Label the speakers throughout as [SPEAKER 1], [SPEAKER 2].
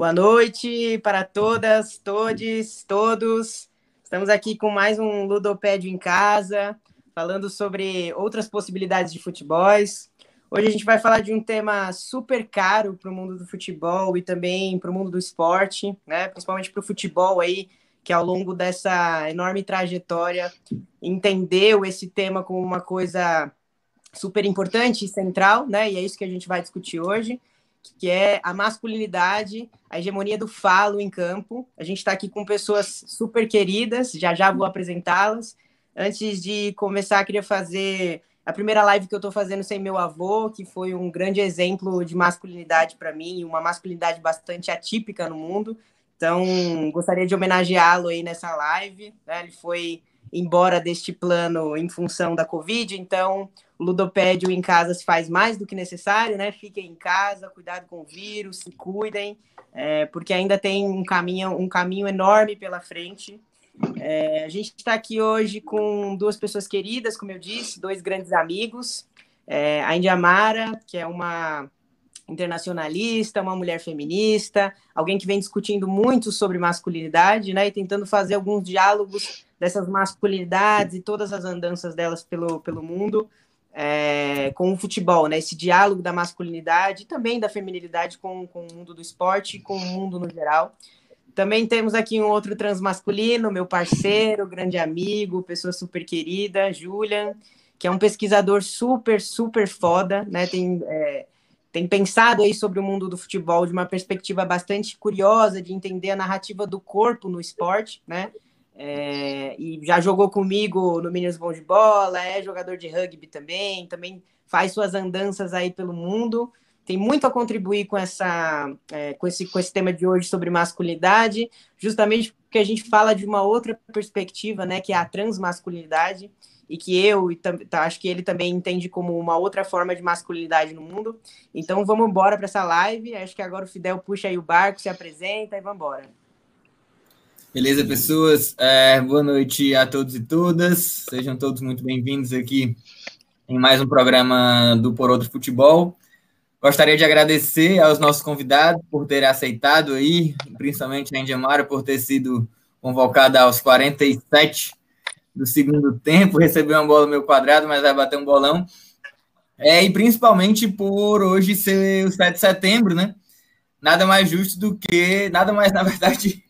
[SPEAKER 1] Boa noite para todas, todes, todos. Estamos aqui com mais um Ludopédio em Casa, falando sobre outras possibilidades de futebols. Hoje a gente vai falar de um tema super caro para o mundo do futebol e também para o mundo do esporte, né? Principalmente para o futebol aí, que ao longo dessa enorme trajetória entendeu esse tema como uma coisa super importante e central, né? E é isso que a gente vai discutir hoje que é a masculinidade, a hegemonia do falo em campo. A gente está aqui com pessoas super queridas, já já vou apresentá-las. Antes de começar, queria fazer a primeira live que eu estou fazendo sem meu avô, que foi um grande exemplo de masculinidade para mim, uma masculinidade bastante atípica no mundo. Então, gostaria de homenageá-lo aí nessa live. Né? Ele foi embora deste plano em função da Covid, então ludopédio em casa se faz mais do que necessário, né? Fiquem em casa, cuidado com o vírus, se cuidem, é, porque ainda tem um caminho, um caminho enorme pela frente. É, a gente está aqui hoje com duas pessoas queridas, como eu disse, dois grandes amigos. É, a Indiamara, que é uma internacionalista, uma mulher feminista, alguém que vem discutindo muito sobre masculinidade, né, e tentando fazer alguns diálogos dessas masculinidades e todas as andanças delas pelo, pelo mundo é, com o futebol, né, esse diálogo da masculinidade e também da feminilidade com, com o mundo do esporte e com o mundo no geral. Também temos aqui um outro transmasculino, meu parceiro, grande amigo, pessoa super querida, Julian, que é um pesquisador super, super foda, né? Tem é, tem pensado aí sobre o mundo do futebol de uma perspectiva bastante curiosa de entender a narrativa do corpo no esporte, né? É, e já jogou comigo no Meninos Bom de Bola, é jogador de rugby também, também faz suas andanças aí pelo mundo. Tem muito a contribuir com, essa, é, com, esse, com esse tema de hoje sobre masculinidade, justamente porque a gente fala de uma outra perspectiva, né, que é a transmasculinidade, e que eu e tá, acho que ele também entende como uma outra forma de masculinidade no mundo. Então vamos embora para essa live. Acho que agora o Fidel puxa aí o barco, se apresenta e vamos embora.
[SPEAKER 2] Beleza, pessoas? É, boa noite a todos e todas. Sejam todos muito bem-vindos aqui em mais um programa do Por Outro Futebol. Gostaria de agradecer aos nossos convidados por terem aceitado aí, principalmente a Indiamara por ter sido convocada aos 47 do segundo tempo, recebeu uma bola no meu quadrado, mas vai bater um bolão. É, e principalmente por hoje ser o 7 de setembro, né? Nada mais justo do que, nada mais, na verdade,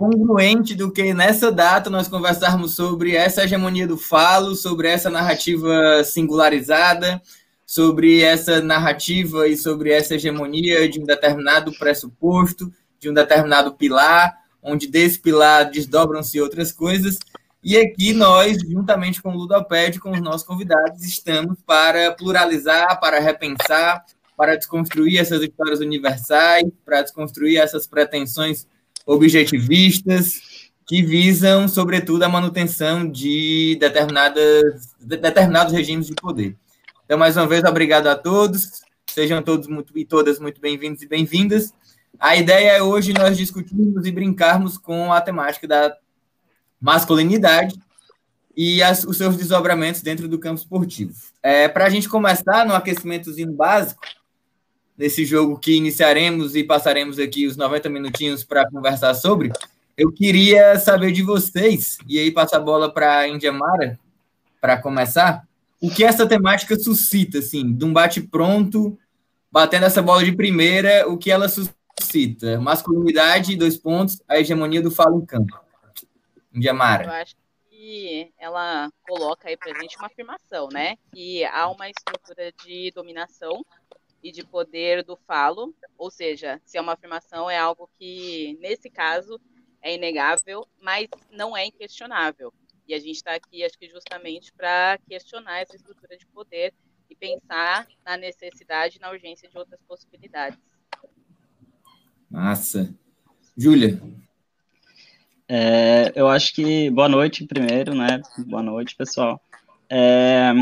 [SPEAKER 2] congruente do que nessa data nós conversarmos sobre essa hegemonia do falo, sobre essa narrativa singularizada, sobre essa narrativa e sobre essa hegemonia de um determinado pressuposto, de um determinado pilar, onde desse pilar desdobram-se outras coisas, e aqui nós, juntamente com o Ludoped, com os nossos convidados, estamos para pluralizar, para repensar, para desconstruir essas histórias universais, para desconstruir essas pretensões objetivistas que visam, sobretudo, a manutenção de determinadas, de determinados regimes de poder. Então, mais uma vez, obrigado a todos. Sejam todos muito, e todas muito bem-vindos e bem-vindas. A ideia é hoje nós discutirmos e brincarmos com a temática da masculinidade e as, os seus desdobramentos dentro do campo esportivo. É, Para a gente começar no aquecimentozinho básico, nesse jogo que iniciaremos e passaremos aqui os 90 minutinhos para conversar sobre, eu queria saber de vocês, e aí passar a bola para a Indiamara, para começar, o que essa temática suscita, assim, de um bate-pronto, batendo essa bola de primeira, o que ela suscita? Masculinidade, dois pontos, a hegemonia do falo em campo. Indiamara.
[SPEAKER 3] Eu acho que ela coloca aí pra gente uma afirmação, né? Que há uma estrutura de dominação e de poder do falo, ou seja, se é uma afirmação, é algo que, nesse caso, é inegável, mas não é inquestionável. E a gente está aqui, acho que justamente para questionar essa estrutura de poder e pensar na necessidade e na urgência de outras possibilidades.
[SPEAKER 2] Massa. Júlia,
[SPEAKER 4] é, eu acho que. Boa noite, primeiro, né? Boa noite, pessoal. É,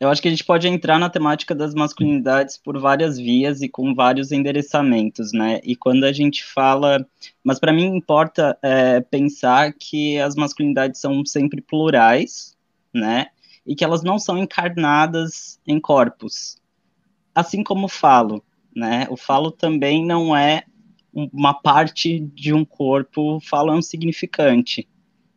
[SPEAKER 4] eu acho que a gente pode entrar na temática das masculinidades por várias vias e com vários endereçamentos, né? E quando a gente fala. Mas para mim importa é, pensar que as masculinidades são sempre plurais, né? E que elas não são encarnadas em corpos. Assim como o falo, né? O falo também não é uma parte de um corpo falando significante,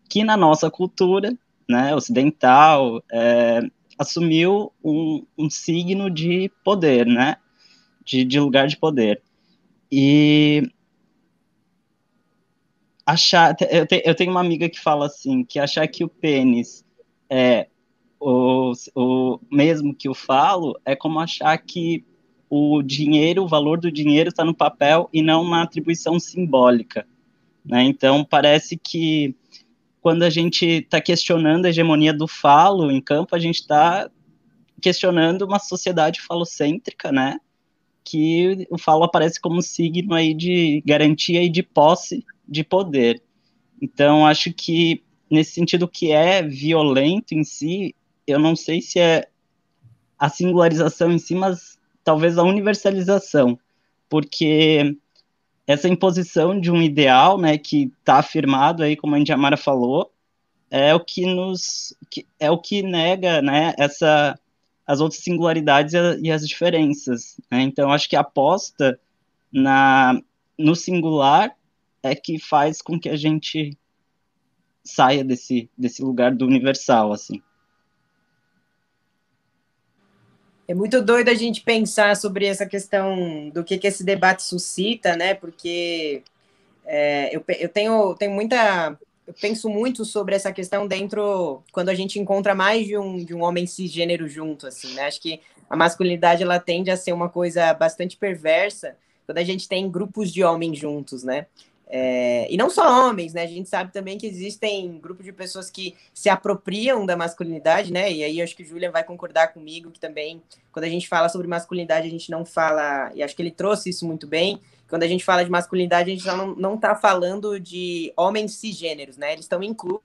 [SPEAKER 4] que na nossa cultura, né, ocidental, é, assumiu um, um, signo de poder, né, de, de lugar de poder. E achar, eu, te, eu tenho uma amiga que fala assim, que achar que o pênis é o, o mesmo que o falo é como achar que o dinheiro, o valor do dinheiro está no papel e não na atribuição simbólica. Né? Então, parece que quando a gente está questionando a hegemonia do falo em campo, a gente está questionando uma sociedade falocêntrica, né? Que o falo aparece como signo aí de garantia e de posse de poder. Então, acho que nesse sentido que é violento em si, eu não sei se é a singularização em si, mas talvez a universalização, porque essa imposição de um ideal, né, que está afirmado aí, como a Indiamara falou, é o que nos, que, é o que nega, né, essa, as outras singularidades e, as diferenças. Né? Então, acho que a aposta na, no singular é que faz com que a gente saia desse, desse lugar do universal, assim.
[SPEAKER 1] É muito doido a gente pensar sobre essa questão do que, que esse debate suscita, né? Porque é, eu, eu tenho, tenho muita. Eu penso muito sobre essa questão dentro quando a gente encontra mais de um, de um homem cisgênero junto, assim, né? Acho que a masculinidade ela tende a ser uma coisa bastante perversa quando a gente tem grupos de homens juntos, né? É, e não só homens, né? A gente sabe também que existem grupos de pessoas que se apropriam da masculinidade, né? E aí acho que o Julian vai concordar comigo que também, quando a gente fala sobre masculinidade, a gente não fala, e acho que ele trouxe isso muito bem. Quando a gente fala de masculinidade, a gente não, não tá falando de homens cisgêneros, né? Eles estão incluídos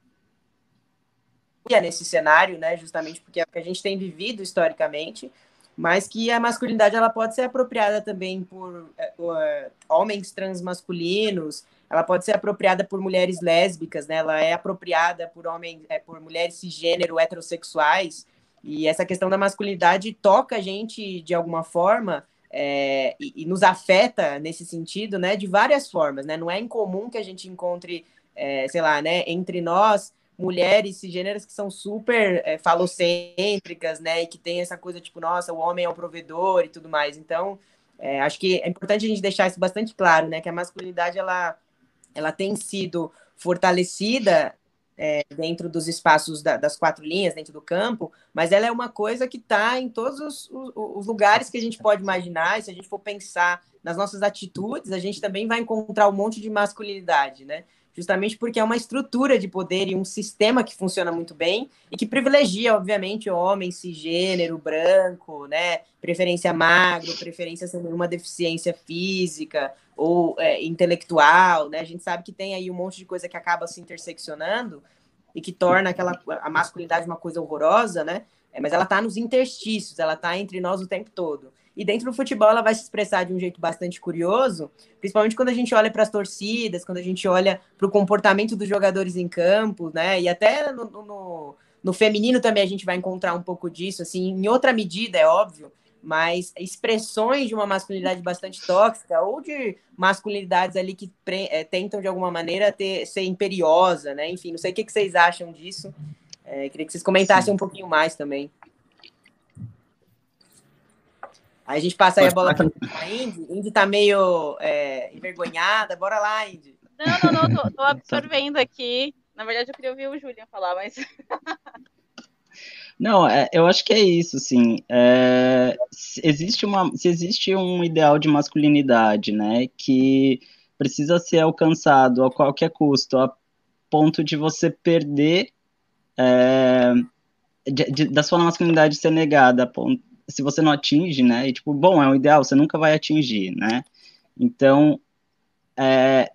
[SPEAKER 1] nesse cenário, né? Justamente porque é o que a gente tem vivido historicamente, mas que a masculinidade ela pode ser apropriada também por uh, homens transmasculinos, ela pode ser apropriada por mulheres lésbicas, né? Ela é apropriada por homens, é, por mulheres cisgênero heterossexuais. E essa questão da masculinidade toca a gente de alguma forma é, e, e, nos afeta nesse sentido, né? De várias formas, né? Não é incomum que a gente encontre, é, sei lá, né? Entre nós mulheres cisgêneras que são super é, falocêntricas, né? E que tem essa coisa tipo, nossa, o homem é o provedor e tudo mais. Então, é, acho que é importante a gente deixar isso bastante claro, né? Que a masculinidade ela, ela tem sido fortalecida é, dentro dos espaços da, das quatro linhas, dentro do campo, mas ela é uma coisa que está em todos os, os, os, lugares que a gente pode imaginar. E se a gente for pensar nas nossas atitudes, a gente também vai encontrar um monte de masculinidade, né? Justamente porque é uma estrutura de poder e um sistema que funciona muito bem e que privilegia, obviamente, homem cisgênero, branco, né? Preferência magro, preferência sem nenhuma deficiência física ou é, intelectual, né? A gente sabe que tem aí um monte de coisa que acaba se interseccionando e que torna aquela a masculinidade uma coisa horrorosa, né? É, mas ela está nos interstícios, ela está entre nós o tempo todo. E dentro do futebol ela vai se expressar de um jeito bastante curioso, principalmente quando a gente olha para as torcidas, quando a gente olha para o comportamento dos jogadores em campo, né? E até no, no, no, feminino também a gente vai encontrar um pouco disso, assim, em outra medida, é óbvio, mas expressões de uma masculinidade bastante tóxica ou de masculinidades ali que é, tentam de alguma maneira ter, ser imperiosa, né? Enfim, não sei o que, que vocês acham disso. É, queria que vocês comentassem Sim. um pouquinho mais também. Aí a gente passa aí a bola para a Indy. Indy tá meio é, envergonhada. Bora lá, Indy.
[SPEAKER 3] Não, não, não, tô, tô absorvendo aqui. Na verdade, eu queria ouvir o Julian falar, mas.
[SPEAKER 4] Não, é, eu acho que é isso, sim. É, se existe uma, se existe um ideal de masculinidade, né, que precisa ser alcançado a qualquer custo, a ponto de você perder é, de, de, da sua masculinidade ser negada, a ponto, se você não atinge, né? E tipo, bom, é o ideal, você nunca vai atingir, né? Então, é,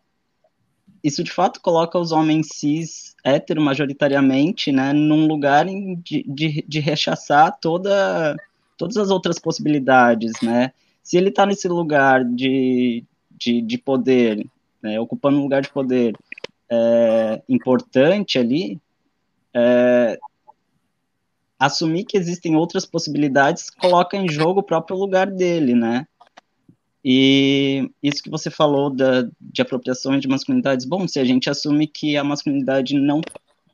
[SPEAKER 4] isso de fato coloca os homens cis hétero majoritariamente, né, num lugar de, de, de rechaçar toda, todas as outras possibilidades, né? Se ele está nesse lugar de, de, de poder, né, ocupando um lugar de poder é, importante ali, é, assumir que existem outras possibilidades coloca em jogo o próprio lugar dele, né? E isso que você falou da, de apropriação de masculinidades, bom, se a gente assume que a masculinidade não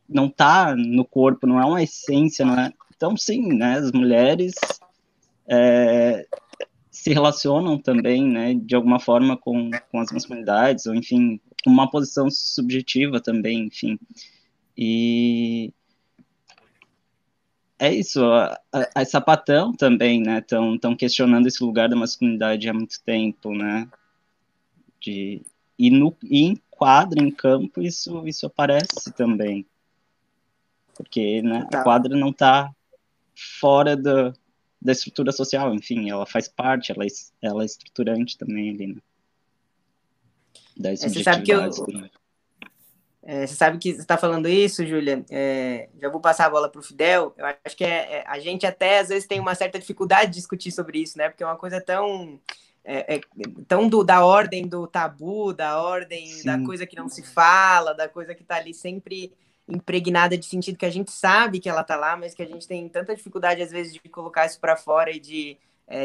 [SPEAKER 4] não tá no corpo, não é uma essência, não é? Então, sim, né, as mulheres é, se relacionam também, né, de alguma forma com, com as masculinidades, ou enfim, com uma posição subjetiva também, enfim. E é isso, a, a, a sapatão também, né, estão questionando esse lugar da masculinidade há muito tempo, né, de, e, no, e em quadro, em campo, isso, isso aparece também, porque né, tá. a quadra não está fora do, da estrutura social, enfim, ela faz parte, ela é, ela é estruturante também ali, né,
[SPEAKER 1] das é, você sabe que eu, né? É, você sabe que você está falando isso, Júlia. É, já vou passar a bola para o Fidel. Eu acho que é, é, a gente até às vezes tem uma certa dificuldade de discutir sobre isso, né? Porque é uma coisa tão é, é, tão do, da ordem do tabu, da ordem Sim. da coisa que não se fala, da coisa que está ali sempre impregnada de sentido que a gente sabe que ela está lá, mas que a gente tem tanta dificuldade às vezes de colocar isso para fora e de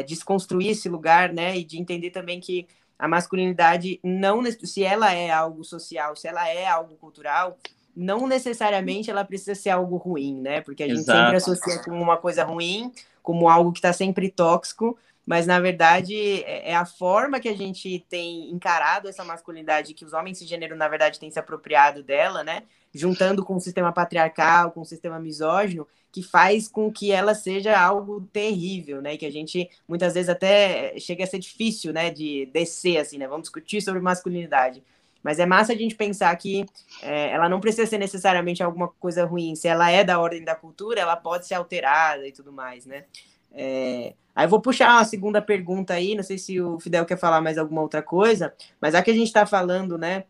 [SPEAKER 1] desconstruir esse lugar, né? E de entender também que a masculinidade não se ela é algo social, se ela é algo cultural, não necessariamente ela precisa ser algo ruim, né? Porque a gente Exato. sempre associa como uma coisa ruim, como algo que está sempre tóxico, mas na verdade é, é a forma que a gente tem encarado essa masculinidade, que os homens cisgênero na verdade têm se apropriado dela, né? Juntando com o sistema patriarcal, com o sistema misógino, que faz com que ela seja algo terrível, né? E que a gente muitas vezes até chega a ser difícil, né? De descer assim, né? Vamos discutir sobre masculinidade. Mas é massa a gente pensar que é, ela não precisa ser necessariamente alguma coisa ruim. Se ela é da ordem da cultura, ela pode ser alterada e tudo mais, né? É... Aí vou puxar uma segunda pergunta aí, não sei se o Fidel quer falar mais alguma outra coisa, mas já que a gente está falando, né,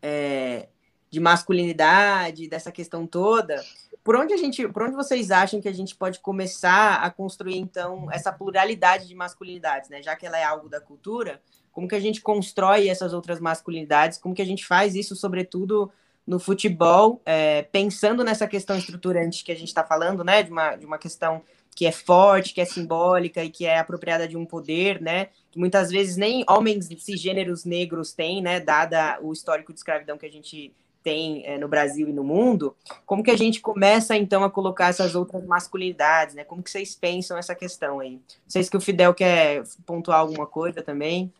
[SPEAKER 1] é, de masculinidade, dessa questão toda, por onde a gente, por onde vocês acham que a gente pode começar a construir então essa pluralidade de masculinidades, né? Já que ela é algo da cultura, como que a gente constrói essas outras masculinidades? Como que a gente faz isso, sobretudo no futebol, é, pensando nessa questão estruturante que a gente está falando, né? De uma, de uma questão que é forte, que é simbólica e que é apropriada de um poder, né? Que muitas vezes nem homens cisgêneros negros têm, né? Dada o histórico de escravidão que a gente tem é, no Brasil e no mundo, como que a gente começa então a colocar essas outras masculinidades, né? Como que vocês pensam essa questão aí? Não sei se o Fidel quer pontuar alguma coisa também.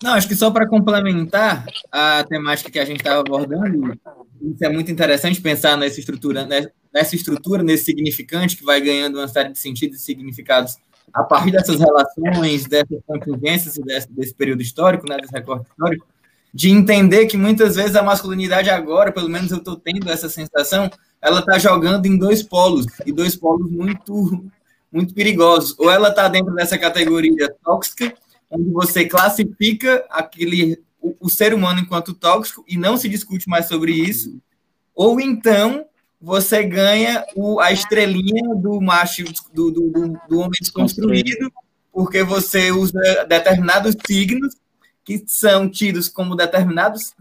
[SPEAKER 2] Não, acho que só para complementar a temática que a gente estava abordando, isso é muito interessante pensar nessa estrutura, né, nessa estrutura, nesse significante que vai ganhando uma série de sentidos e significados a partir dessas relações, dessas contingências e desse, desse período histórico, né, desse recorte histórico de entender que muitas vezes a masculinidade agora, pelo menos eu estou tendo essa sensação, ela está jogando em dois polos, e dois polos muito, muito perigosos. Ou ela está dentro dessa categoria tóxica, onde você classifica aquele o, o, ser humano enquanto tóxico e não se discute mais sobre isso, ou então você ganha o, a estrelinha do macho, do, do, do, do homem desconstruído, porque você usa determinados signos que são tidos como determinados,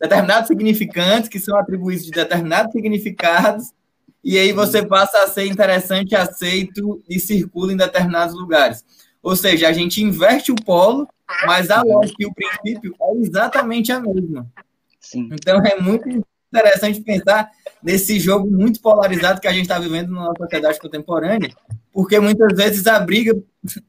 [SPEAKER 2] determinados significantes, que são atribuídos de determinados significados, e aí você passa a ser interessante, aceito e circula em determinados lugares. Ou seja, a gente inverte o polo, mas a lógica e o princípio é exatamente a mesma. Sim. Então é muito interessante pensar nesse jogo muito polarizado que a gente está vivendo na sociedade contemporânea, porque muitas vezes a briga,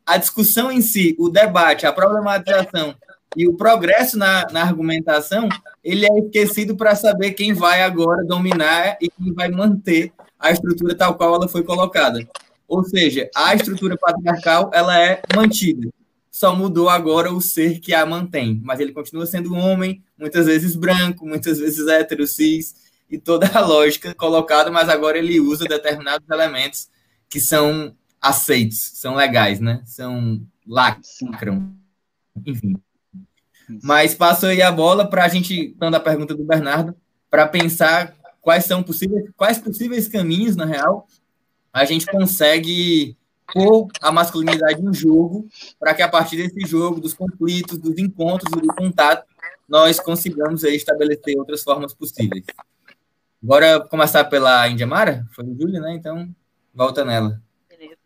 [SPEAKER 2] a discussão em si, o debate, a problematização e o progresso na, na argumentação, ele é esquecido para saber quem vai agora dominar e quem vai manter a estrutura tal qual ela foi colocada. Ou seja, a estrutura patriarcal ela é mantida. Só mudou agora o ser que a mantém, mas ele continua sendo um homem, muitas vezes branco, muitas vezes hétero, cis, e toda a lógica colocada, mas agora ele usa determinados elementos que são aceitos, são legais, né? São lacram. Enfim. Mas passo aí a bola para a gente, dando a pergunta do Bernardo, para pensar quais são possíveis, quais possíveis caminhos, na real, a gente consegue pôr a masculinidade em jogo, para que a partir desse jogo, dos conflitos, dos encontros, do contato, nós consigamos aí estabelecer outras formas possíveis. Agora, começar pela Indiamara? Foi o Júlio, né? Então, volta nela.
[SPEAKER 3] Beleza.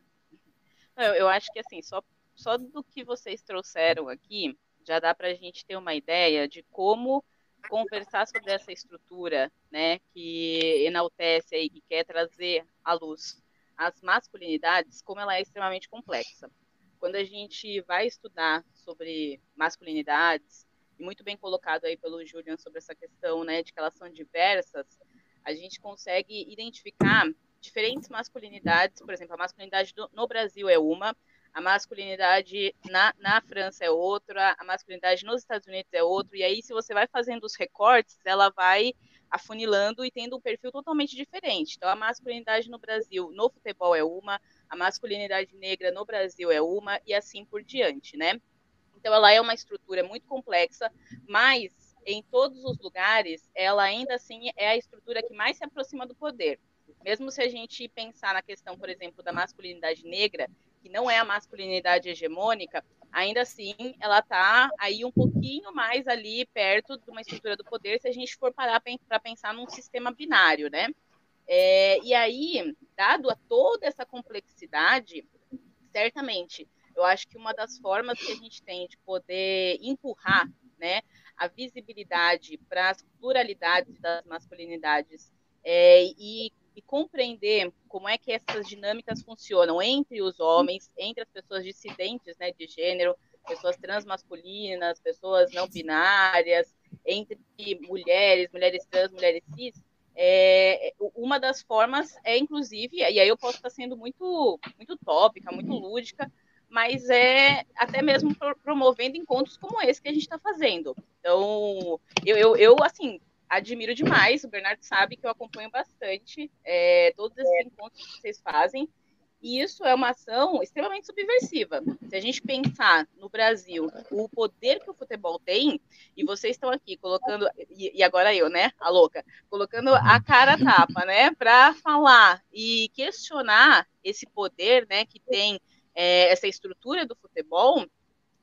[SPEAKER 3] Eu, eu acho que, assim, só só do que vocês trouxeram aqui, já dá para a gente ter uma ideia de como conversar sobre essa estrutura, né, que enaltece aí, que quer trazer à luz as masculinidades, como ela é extremamente complexa. Quando a gente vai estudar sobre masculinidades, e muito bem colocado aí pelo Julian sobre essa questão, né, de que elas são diversas, a gente consegue identificar diferentes masculinidades, por exemplo, a masculinidade do, no Brasil é uma, a masculinidade na, na França é outra, a masculinidade nos Estados Unidos é outra, e aí se você vai fazendo os recortes, ela vai afunilando e tendo um perfil totalmente diferente. Então, a masculinidade no Brasil, no futebol é uma, a masculinidade negra no Brasil é uma, e assim por diante, né? Então, ela é uma estrutura muito complexa, mas em todos os lugares, ela ainda assim é a estrutura que mais se aproxima do poder. Mesmo se a gente pensar na questão, por exemplo, da masculinidade negra, que não é a masculinidade hegemônica, ainda assim ela está aí um pouquinho mais ali perto de uma estrutura do poder se a gente for parar para pensar num sistema binário, né? É, e aí, dado a toda essa complexidade, certamente, eu acho que uma das formas que a gente tem de poder empurrar, né, a visibilidade para as pluralidades das masculinidades é, e e compreender como é que essas dinâmicas funcionam entre os homens, entre as pessoas dissidentes né, de gênero, pessoas transmasculinas, pessoas não binárias, entre mulheres, mulheres trans, mulheres cis, é, uma das formas é, inclusive, e aí eu posso estar sendo muito, muito tópica, muito lúdica, mas é até mesmo promovendo encontros como esse que a gente está fazendo. Então, eu, eu, eu, assim, admiro demais. O Bernardo sabe que eu acompanho bastante é, todos esses encontros que vocês fazem. E isso é uma ação extremamente subversiva. Se a gente pensar no Brasil, o poder que o futebol tem, e vocês estão aqui colocando, e, agora eu, né, a louca, colocando a cara a tapa, né, para falar e questionar esse poder, né, que tem é, essa estrutura do futebol,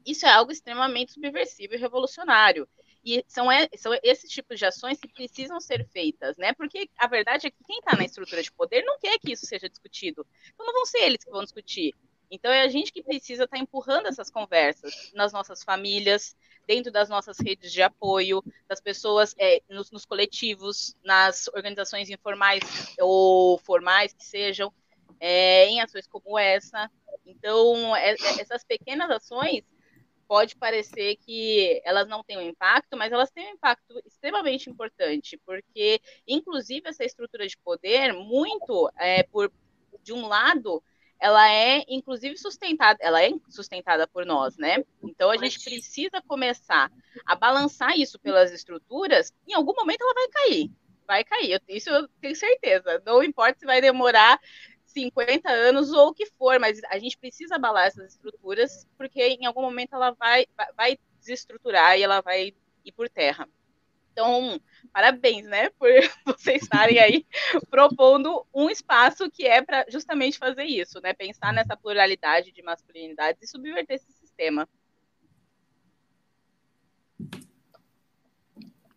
[SPEAKER 3] isso é algo extremamente subversivo e revolucionário. E são, são esses tipos de ações que precisam ser feitas, né? Porque a verdade é que quem está na estrutura de poder não quer que isso seja discutido. Então não vão ser eles que vão discutir. Então é a gente que precisa estar tá empurrando essas conversas nas nossas famílias, dentro das nossas redes de apoio, das pessoas é, nos, nos, coletivos, nas organizações informais ou formais que sejam, é, em ações como essa. Então, é, é essas pequenas ações pode parecer que elas não têm um impacto, mas elas têm um impacto extremamente importante, porque, inclusive, essa estrutura de poder, muito é, por de um lado, ela é inclusive sustentada, ela é sustentada por nós, né? Então a gente precisa começar a balançar isso pelas estruturas, em algum momento ela vai cair. Vai cair, isso eu tenho certeza. Não importa se vai demorar 50 anos ou o que for, mas a gente precisa abalar essas estruturas, porque em algum momento ela vai, vai desestruturar e ela vai ir por terra. Então, parabéns, né, por vocês estarem aí propondo um espaço que é para justamente fazer isso, né, pensar nessa pluralidade de masculinidades e subverter esse sistema.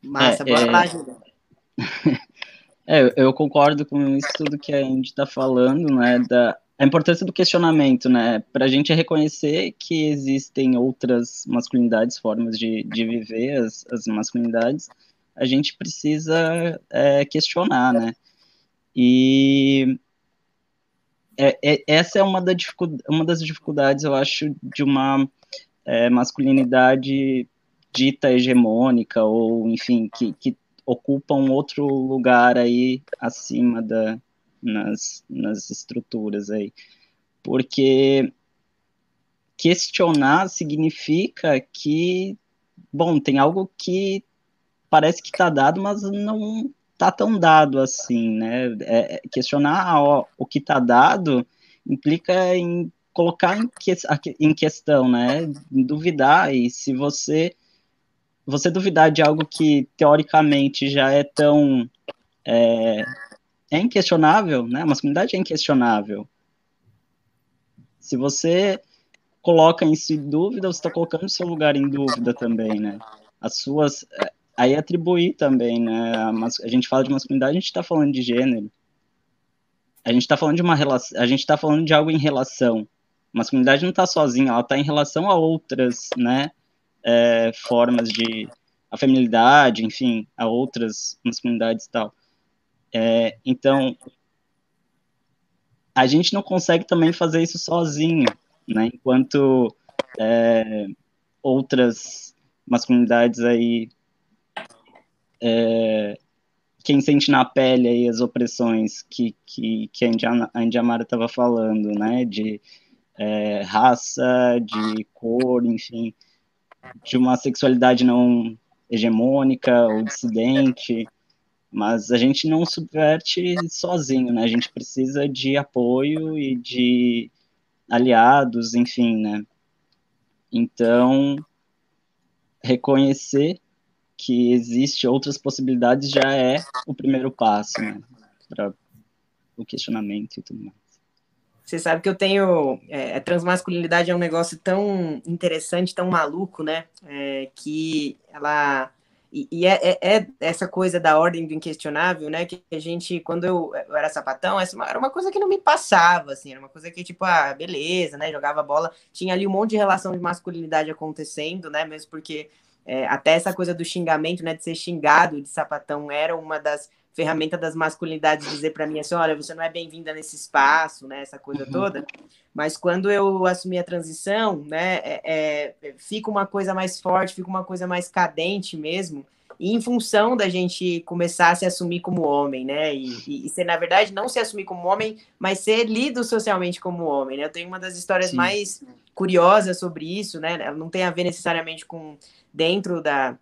[SPEAKER 1] Massa, é, boa é...
[SPEAKER 4] É, eu concordo com isso tudo que a gente está falando, né, da a importância do questionamento, né, para a gente reconhecer que existem outras masculinidades, formas de, de viver as, as masculinidades, a gente precisa é, questionar, né, e é, é, essa é uma, da uma das dificuldades, eu acho, de uma é, masculinidade dita hegemônica, ou, enfim, que, que ocupam outro lugar aí acima da, nas, nas estruturas aí. Porque questionar significa que, bom, tem algo que parece que está dado, mas não está tão dado assim, né? É, é questionar ó, o que está dado implica em colocar em, que, em questão, né? Duvidar, e se você você duvidar de algo que teoricamente já é tão é, é inquestionável, né? A masculinidade é inquestionável. Se você coloca em dúvida, você está colocando o seu lugar em dúvida também, né? As suas é, aí atribuir também, né? A, a gente fala de masculinidade, a gente está falando de gênero. A gente está falando de uma relação, a gente está falando de algo em relação. masculinidade não está sozinha, ela está em relação a outras, né, é, formas de a feminilidade, enfim, a outras masculinidades e tal. É, então, a gente não consegue também fazer isso sozinho, né? Enquanto é, outras masculinidades aí é, quem sente na pele aí as opressões que, que, que a Indiamara estava falando, né? De é, raça, de cor, enfim, de uma sexualidade não hegemônica ou dissidente, mas a gente não subverte sozinho, né? A gente precisa de apoio e de aliados, enfim, né? Então, reconhecer que existe outras possibilidades já é o primeiro passo, né? Para o questionamento e tudo mais.
[SPEAKER 1] Você sabe que eu tenho. É, transmasculinidade é um negócio tão interessante, tão maluco, né? É, que ela. E, e é, é, é, essa coisa da ordem do inquestionável, né? Que a gente, quando eu, eu era sapatão, essa era uma coisa que não me passava, assim, era uma coisa que, tipo, ah, beleza, né? Jogava bola, tinha ali um monte de relação de masculinidade acontecendo, né? Mesmo porque é, até essa coisa do xingamento, né? De ser xingado de sapatão era uma das ferramenta das masculinidades dizer para mim assim, olha, você não é bem-vinda nesse espaço, né, essa coisa uhum. toda. Mas quando eu assumi a transição, né, é, é, fica uma coisa mais forte, fica uma coisa mais cadente mesmo, e em função da gente começar a se assumir como homem, né, e, e, e ser, na verdade, não se assumir como homem, mas ser lido socialmente como homem, né. Eu tenho uma das histórias Sim. mais curiosas sobre isso, né, ela não tem a ver necessariamente com dentro da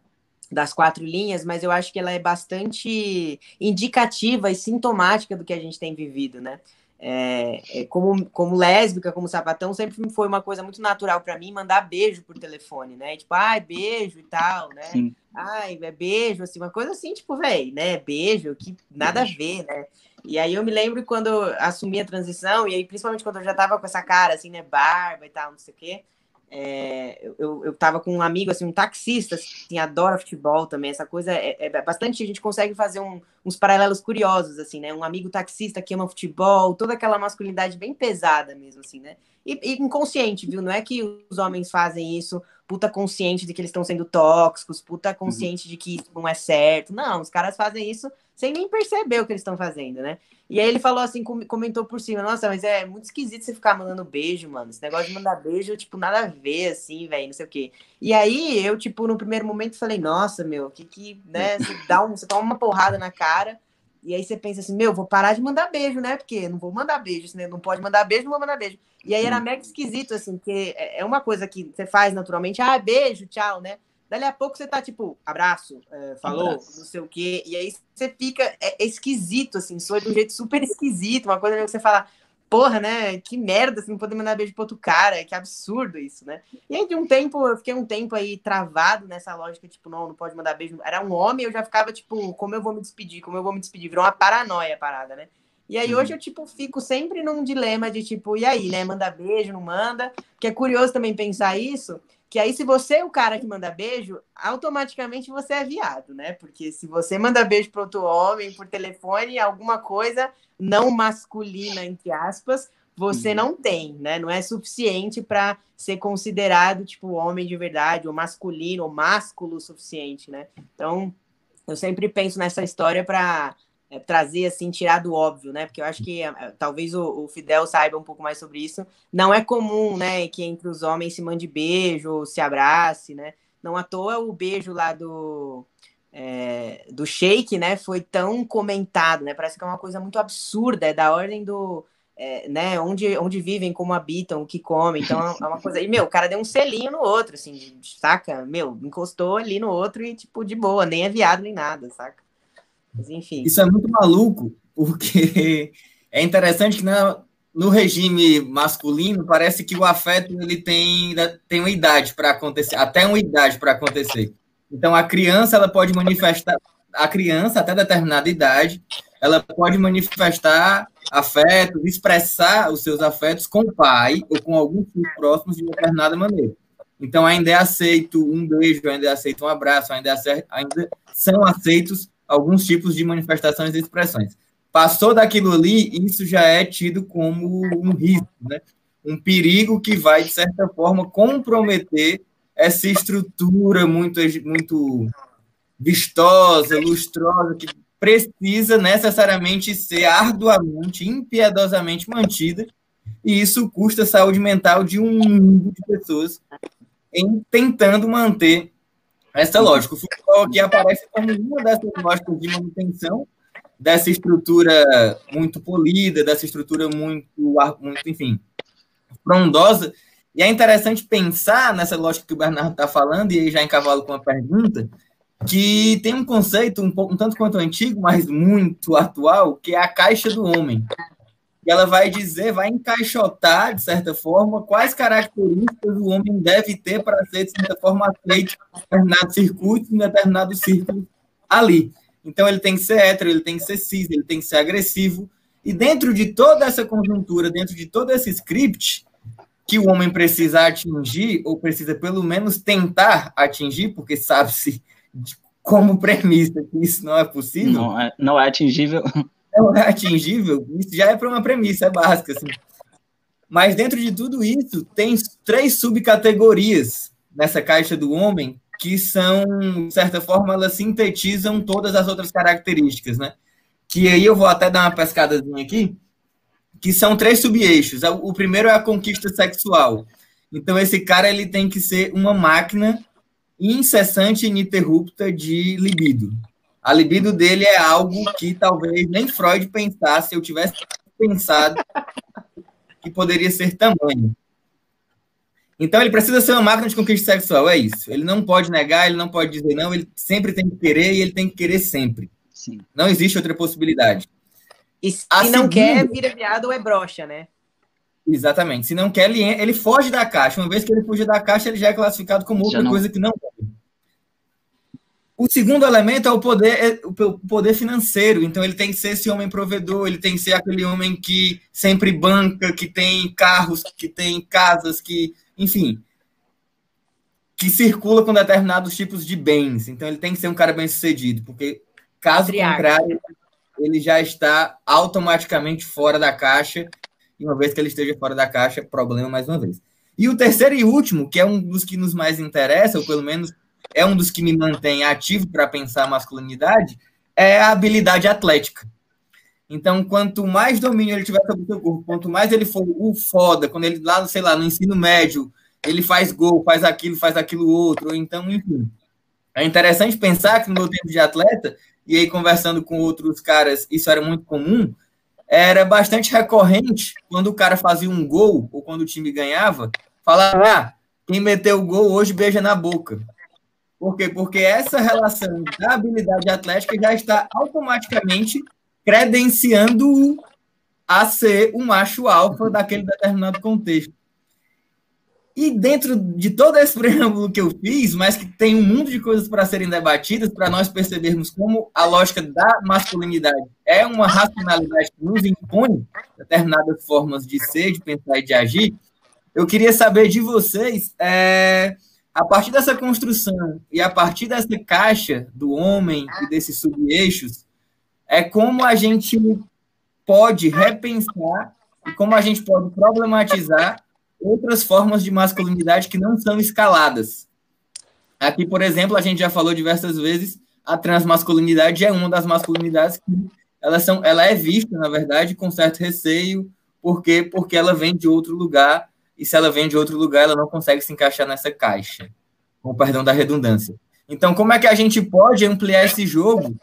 [SPEAKER 1] das quatro linhas, mas eu acho que ela é bastante indicativa e sintomática do que a gente tem vivido, né? É, é, como, como lésbica, como sapatão, sempre foi uma coisa muito natural para mim mandar beijo por telefone, né? Tipo, ai, beijo e tal, né? Sim. Ai, é beijo, assim, uma coisa assim, tipo, velho, né? Beijo, que nada a ver, né? E aí eu me lembro quando assumi a transição, e aí principalmente quando eu já tava com essa cara, assim, né? Barba e tal, não sei o quê. É, eu, eu tava com um amigo, assim, um taxista, assim, adora futebol também, essa coisa é, é bastante, a gente consegue fazer um, uns paralelos curiosos, assim, né, um amigo taxista que ama futebol, toda aquela masculinidade bem pesada mesmo, assim, né, e, e inconsciente, viu, não é que os homens fazem isso puta consciente de que eles estão sendo tóxicos, puta consciente uhum. de que isso não é certo, não, os caras fazem isso sem nem perceber o que eles estão fazendo, né? E aí ele falou assim, comentou por cima, nossa, mas é muito esquisito você ficar mandando beijo, mano. Esse negócio de mandar beijo, tipo, nada a ver, assim, velho, não sei o quê. E aí eu, tipo, no primeiro momento falei, nossa, meu, que que, né, você dá um, você toma uma porrada na cara, e aí você pensa assim, meu, vou parar de mandar beijo, né? Porque não vou mandar beijo, né? Não pode mandar beijo, não vou mandar beijo. E aí era mega esquisito, assim, porque é, é uma coisa que você faz naturalmente, ah, beijo, tchau, né? Dali a pouco você tá tipo, abraço, é, falou, abraço. não sei o quê, e aí você fica é, é esquisito, assim, soa de um jeito super esquisito, uma coisa que você fala, porra, né, que merda, você não poder mandar beijo pro outro cara, que absurdo isso, né? E aí de um tempo, eu fiquei um tempo aí travado nessa lógica, tipo, não, não pode mandar beijo, era um homem, eu já ficava, tipo, como eu vou me despedir, como eu vou me despedir, virou uma paranoia a parada, né? E aí hoje eu, tipo, fico sempre num dilema de, tipo, e aí, né, manda beijo, não manda, que é curioso também pensar isso, que aí, se você é o cara que manda beijo, automaticamente você é viado, né? Porque se você manda beijo para outro homem por telefone, alguma coisa não masculina, entre aspas, você não tem, né? Não é suficiente para ser considerado, tipo, homem de verdade, ou masculino, ou másculo o suficiente, né? Então, eu sempre penso nessa história para é, trazer assim, tirar do óbvio, né? Porque eu acho que é, talvez o, o, Fidel saiba um pouco mais sobre isso. Não é comum, né, que entre os homens se mande beijo, se abrace, né? Não à toa o beijo lá do é, do Sheik, né, foi tão comentado, né? Parece que é uma coisa muito absurda, é da ordem do é, né, onde, onde vivem, como habitam, o que comem, então é uma coisa. E, meu, o cara deu um selinho no outro, assim, saca? Meu, encostou ali no outro e, tipo, de boa, nem é viado nem nada, saca? Mas, enfim.
[SPEAKER 2] Isso é muito maluco, porque é interessante que na, no regime masculino parece que o afeto ele tem, tem uma idade para acontecer, até uma idade para acontecer. Então a criança ela pode manifestar, a criança até determinada idade, ela pode manifestar afetos, expressar os seus afetos com o pai ou com alguns próximos de determinada maneira. Então ainda é aceito um beijo, ainda é aceito um abraço, ainda, é aceito, ainda são aceitos alguns tipos de manifestações e expressões. Passou daquilo ali, isso já é tido como um risco, né? um perigo que vai, de certa forma, comprometer essa estrutura muito, muito vistosa, lustrosa, que precisa necessariamente ser arduamente, impiedosamente mantida, e isso custa a saúde mental de um mundo de pessoas em tentando manter essa lógica. O futebol aqui aparece como uma dessas lógicas de manutenção dessa estrutura muito polida, dessa estrutura muito, muito enfim, frondosa. E é interessante pensar nessa lógica que o Bernardo está falando, e aí já encavalo com uma pergunta, que tem um conceito um, pouco, um tanto quanto antigo, mas muito atual, que é a caixa do homem. E ela vai dizer, vai encaixotar, de certa forma, quais características o homem deve ter para ser, de certa forma, aceito em determinado circuito, em determinado círculo ali. Então, ele tem que ser hétero, ele tem que ser cis, ele tem que ser agressivo. E dentro de toda essa conjuntura, dentro de todo esse script, que o homem precisa atingir, ou precisa pelo menos tentar atingir, porque sabe-se como premissa que isso não é possível.
[SPEAKER 4] Não é, não é atingível.
[SPEAKER 2] Não é atingível, isso já é para uma premissa, básica. Assim. Mas dentro de tudo isso, tem três subcategorias nessa caixa do homem que são, de certa forma, elas sintetizam todas as outras características, né? Que aí eu vou até dar uma pescadazinha aqui, que são três subeixos. O primeiro é a conquista sexual. Então, esse cara ele tem que ser uma máquina incessante e ininterrupta de libido. A libido dele é algo que talvez nem Freud pensasse, eu tivesse pensado que poderia ser tamanho. Então ele precisa ser uma máquina de conquista sexual, é isso. Ele não pode negar, ele não pode dizer não, ele sempre tem que querer e ele tem que querer sempre. Sim. Não existe outra possibilidade.
[SPEAKER 1] E se a não segunda... quer, vira viado ou é brocha, né?
[SPEAKER 2] Exatamente. Se não quer, ele, ele foge da caixa. Uma vez que ele fuge da caixa, ele já é classificado como outra coisa que não O segundo elemento é o poder, é o poder financeiro. Então, ele tem que ser esse homem provedor, ele tem que ser aquele homem que sempre banca, que tem carros, que tem casas, que, enfim, que circula com determinados tipos de bens. Então, ele tem que ser um cara bem sucedido, porque caso contrário, ele já está automaticamente fora da caixa e uma vez que ele esteja fora da caixa, problema mais uma vez. E o terceiro e último, que é um dos que nos mais interessa, ou pelo menos é um dos que me mantém ativo para pensar a masculinidade, é a habilidade atlética. Então, quanto mais domínio ele tiver sobre o seu corpo, quanto mais ele for o foda, quando ele lá, sei lá, no ensino médio, ele faz gol, faz aquilo, faz aquilo outro, ou então, enfim. É interessante pensar que no meu tempo de atleta, e aí conversando com outros caras, isso era muito comum, era bastante recorrente quando o cara fazia um gol ou quando o time ganhava, falar: ah, quem meteu o gol hoje beija na boca. Por quê? Porque essa relação da habilidade atlética já está automaticamente credenciando a ser um macho alfa daquele determinado contexto. E dentro de todo esse preâmbulo que eu fiz, mas que tem um mundo de coisas para serem debatidas, para nós percebermos como a lógica da masculinidade é uma racionalidade que nos impõe determinadas formas de ser, de pensar e de agir, eu queria saber de vocês, é, a partir dessa construção e a partir dessa caixa do homem e desses subeixos, é como a gente pode repensar e como a gente pode problematizar outras formas de masculinidade que não são escaladas. Aqui, por exemplo, a gente já falou diversas vezes, a transmasculinidade é uma das masculinidades que ela, são, ela é vista, na verdade, com certo receio, porque porque ela vem de outro lugar, e se ela vem de outro lugar, ela não consegue se encaixar nessa caixa, com perdão da redundância. Então, como é que a gente pode ampliar esse jogo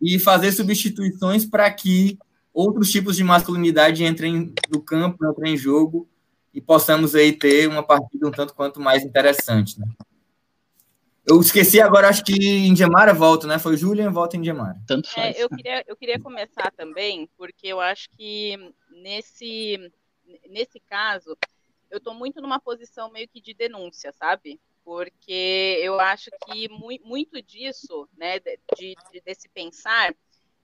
[SPEAKER 2] e fazer substituições para que outros tipos de masculinidade entrem no campo, entrem em jogo e possamos aí ter uma partida um tanto quanto mais interessante, né? Eu esqueci agora, acho que Indiamara volta, né? Foi Julian, volta em Indiamara.
[SPEAKER 3] Tanto é, faz. É, eu, queria, eu queria começar também, porque eu acho que nesse, nesse caso, eu estou muito numa posição meio que de denúncia, sabe? Porque eu acho que mu muito disso, né, de, de, desse pensar,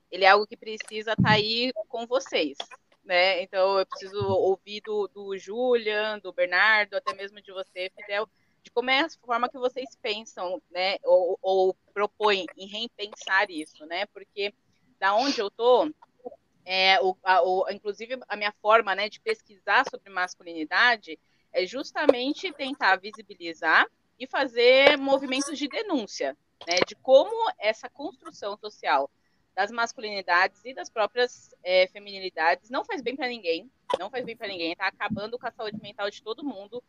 [SPEAKER 3] ele é algo que precisa estar tá aí com vocês, né? Então eu preciso ouvir do, do Julian, do Bernardo, até mesmo de você, Fidel, de como é a forma que vocês pensam, né? Ou, ou propõem em repensar isso, né? Porque da onde eu tô, é, o, a, o, inclusive a minha forma né, de pesquisar sobre masculinidade é justamente tentar visibilizar e fazer movimentos de denúncia, né, de como essa construção social das masculinidades e das próprias é, feminilidades não faz bem para ninguém, não faz bem para ninguém, está acabando com a saúde mental de todo mundo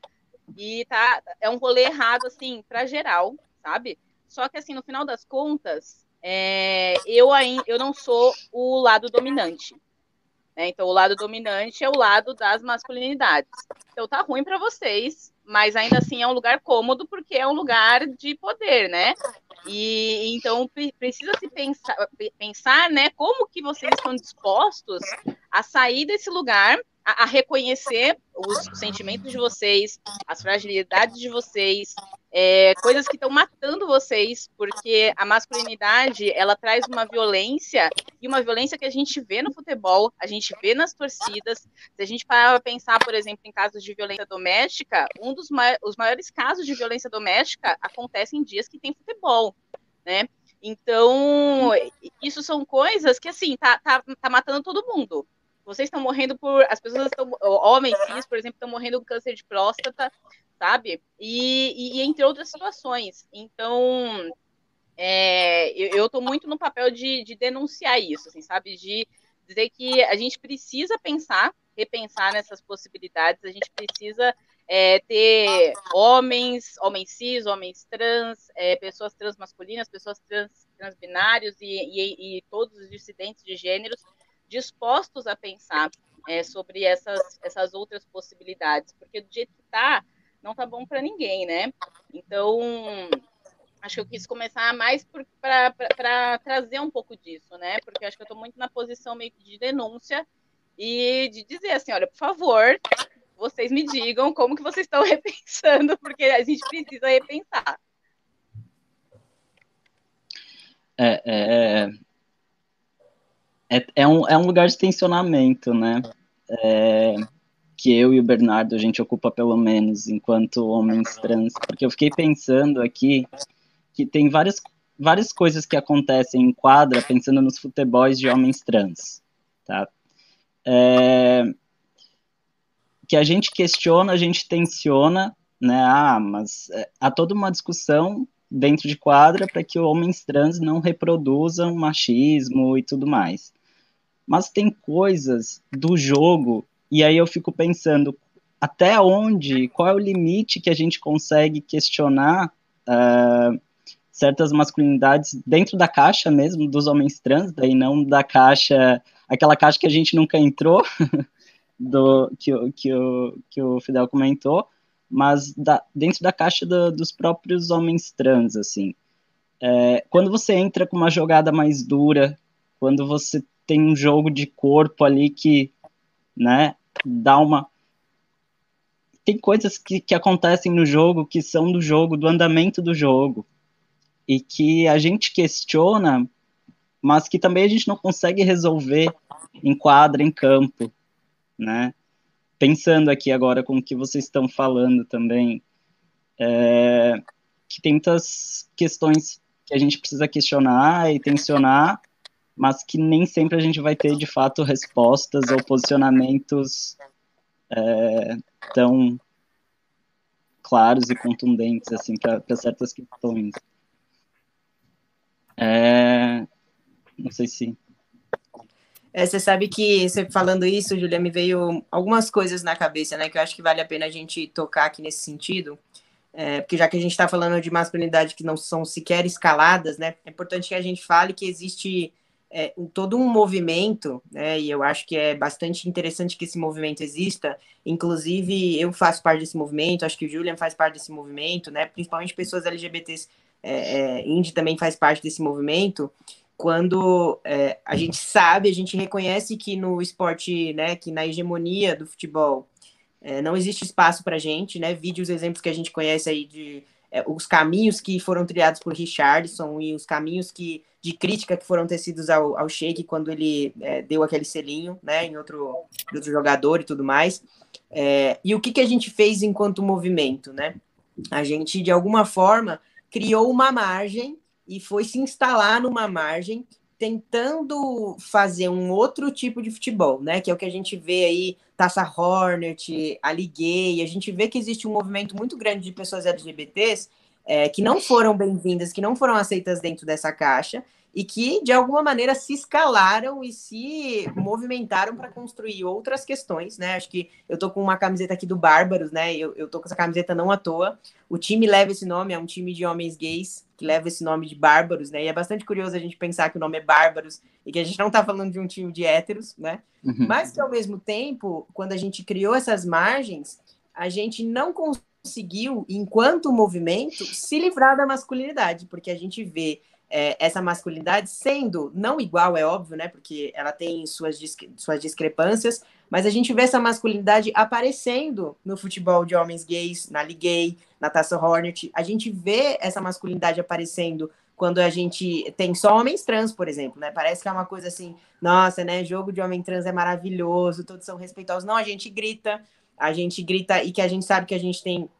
[SPEAKER 3] e tá é um rolê errado assim para geral, sabe? Só que assim no final das contas é, eu, ainda, eu não sou o lado dominante. Né? Então, o lado dominante é o lado das masculinidades. Então, tá ruim para vocês, mas ainda assim é um lugar cômodo porque é um lugar de poder, né? E então precisa se pensar, pensar, né, como que vocês estão dispostos a sair desse lugar a, a, reconhecer os sentimentos de vocês, as fragilidades de vocês, é, coisas que estão matando vocês, porque a masculinidade ela traz uma violência e uma violência que a gente vê no futebol, a gente vê nas torcidas. Se a gente parar para pensar, por exemplo, em casos de violência doméstica, um dos mai os maiores casos de violência doméstica acontecem em dias que tem futebol, né? Então, isso são coisas que, assim, tá, tá, tá matando todo mundo. Vocês estão morrendo por. As pessoas estão. Homens cis, por exemplo, estão morrendo com câncer de próstata, sabe? E, e, entre outras situações. Então, é, eu estou muito no papel de, de denunciar isso, assim, sabe? De dizer que a gente precisa pensar, repensar nessas possibilidades, a gente precisa é, ter homens, homens cis, homens trans, é, pessoas trans masculinas, pessoas trans, e, e, e, todos os dissidentes de gêneros dispostos a pensar é, sobre essas, essas outras possibilidades, porque do jeito que está, não está bom para ninguém, né? Então, acho que eu quis começar mais para trazer um pouco disso, né? Porque acho que eu estou muito na posição meio de denúncia e de dizer assim, olha, por favor, vocês me digam como que vocês estão repensando, porque a gente precisa repensar.
[SPEAKER 4] É, é, é, é, um, é um lugar de tensionamento, né? É, que eu e o Bernardo a gente ocupa pelo menos enquanto homens trans, porque eu fiquei pensando aqui que tem várias, várias coisas que acontecem em quadra pensando nos futebols de homens trans, tá? É, que a gente questiona, a gente tensiona, né? Ah, mas é, há toda uma discussão dentro de quadra para que homens trans não reproduzam machismo e tudo mais mas tem coisas do jogo, e aí eu fico pensando até onde, qual é o limite que a gente consegue questionar uh, certas masculinidades dentro da caixa mesmo dos homens trans, daí não da caixa, aquela caixa que a gente nunca entrou, do que, que, o, que o Fidel comentou, mas da, dentro da caixa do, dos próprios homens trans, assim. É, quando você entra com uma jogada mais dura, quando você tem um jogo de corpo ali que, né, dá uma. Tem coisas que, que acontecem no jogo que são do jogo, do andamento do jogo, e que a gente questiona, mas que também a gente não consegue resolver em quadra, em campo, né? Pensando aqui agora com o que vocês estão falando também, é, que tem muitas questões que a gente precisa questionar e tensionar, mas que nem sempre a gente vai ter de fato respostas ou posicionamentos é, tão claros e contundentes assim para certas questões. É, não sei se
[SPEAKER 1] é, você sabe que você falando isso, Julia, me veio algumas coisas na cabeça, né? Que eu acho que vale a pena a gente tocar aqui nesse sentido. É, porque já que a gente está falando de masculinidade que não são sequer escaladas, né? É importante que a gente fale que existe é, todo um movimento, né, e eu acho que é bastante interessante que esse movimento exista. Inclusive, eu faço parte desse movimento, acho que o Julian faz parte desse movimento, né, principalmente pessoas LGBTs, é, é, Indy também faz parte desse movimento. Quando é, a gente sabe, a gente reconhece que no esporte, né, que na hegemonia do futebol, é, não existe espaço para gente, né? Vídeos, exemplos que a gente conhece aí de é, os caminhos que foram trilhados por Richardson e os caminhos que de crítica que foram tecidos ao, ao Sheik quando ele é, deu aquele selinho, né, em outro, outro jogador e tudo mais. É, e o que, que a gente fez enquanto movimento, né? A gente, de alguma forma, criou uma margem e foi se instalar numa margem tentando fazer um outro tipo de futebol, né? Que é o que a gente vê aí, Taça Hornet, a Liguei, a gente vê que existe um movimento muito grande de pessoas LGBTs é, que não foram bem-vindas, que não foram aceitas dentro dessa caixa, e que, de alguma maneira, se escalaram e se movimentaram para construir outras questões, né? Acho que eu tô com uma camiseta aqui do Bárbaros, né? Eu, eu tô com essa camiseta não à toa. O time leva esse nome, é um time de homens gays que leva esse nome de Bárbaros, né? E é bastante curioso a gente pensar que o nome é Bárbaros e que a gente não tá falando de um time de héteros, né? Uhum. Mas que, ao mesmo tempo, quando a gente criou essas margens, a gente não conseguiu, enquanto movimento, se livrar da masculinidade, porque a gente vê é, essa masculinidade sendo não igual, é óbvio, né? Porque ela tem suas, suas discrepâncias, mas a gente vê essa masculinidade aparecendo no futebol de homens gays, na Ligue na Taça Hornet. A gente vê essa masculinidade aparecendo quando a gente tem só homens trans, por exemplo, né? Parece que é uma coisa assim, nossa, né? Jogo de homem trans é maravilhoso, todos são respeitosos. Não, a gente grita, a gente grita e que a gente sabe que a gente tem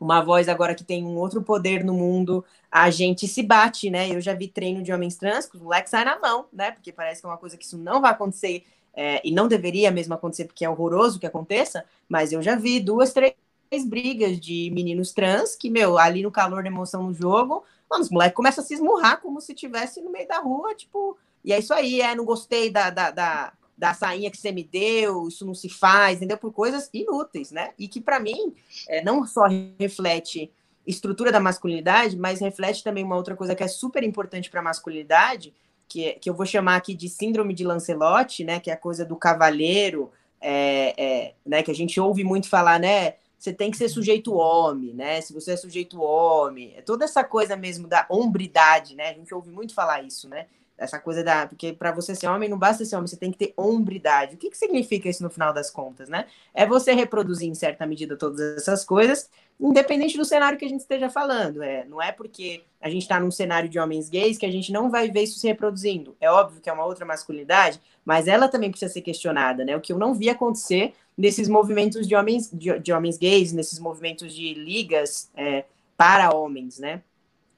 [SPEAKER 1] uma voz agora que tem um outro poder no mundo, a gente se bate, né? Eu já vi treino de homens trans, os moleques saem na mão, né? Porque parece que é uma coisa que isso não vai acontecer é, e não deveria mesmo acontecer, porque é horroroso que aconteça, mas eu já vi duas, três brigas de meninos trans que, meu, ali no calor da emoção no jogo, mano, os moleques começam a se esmurrar como se estivesse no meio da rua, tipo, e é isso aí, é, não gostei da, da, da da sainha que você me deu, isso não se faz, entendeu? Por coisas inúteis, né? E que para mim é, não só reflete estrutura da masculinidade, mas reflete também uma outra coisa que é super importante para a masculinidade, que, é, que eu vou chamar aqui de síndrome de Lancelotti, né? Que é a coisa do cavaleiro, é, é, né? Que a gente ouve muito falar, né? Você tem que ser sujeito homem, né? Se você é sujeito homem, é toda essa coisa mesmo da hombridade, né? A gente ouve muito falar isso, né? Essa coisa da. Porque para você ser homem, não basta ser homem, você tem que ter hombridade. O que, que significa isso no final das contas, né? É você reproduzir em certa medida todas essas coisas, independente do cenário que a gente esteja falando. É, não é porque a gente está num cenário de homens gays que a gente não vai ver isso se reproduzindo. É óbvio que é uma outra masculinidade, mas ela também precisa ser questionada, né? O que eu não vi acontecer nesses movimentos de homens, de, de homens gays, nesses movimentos de ligas é, para homens, né?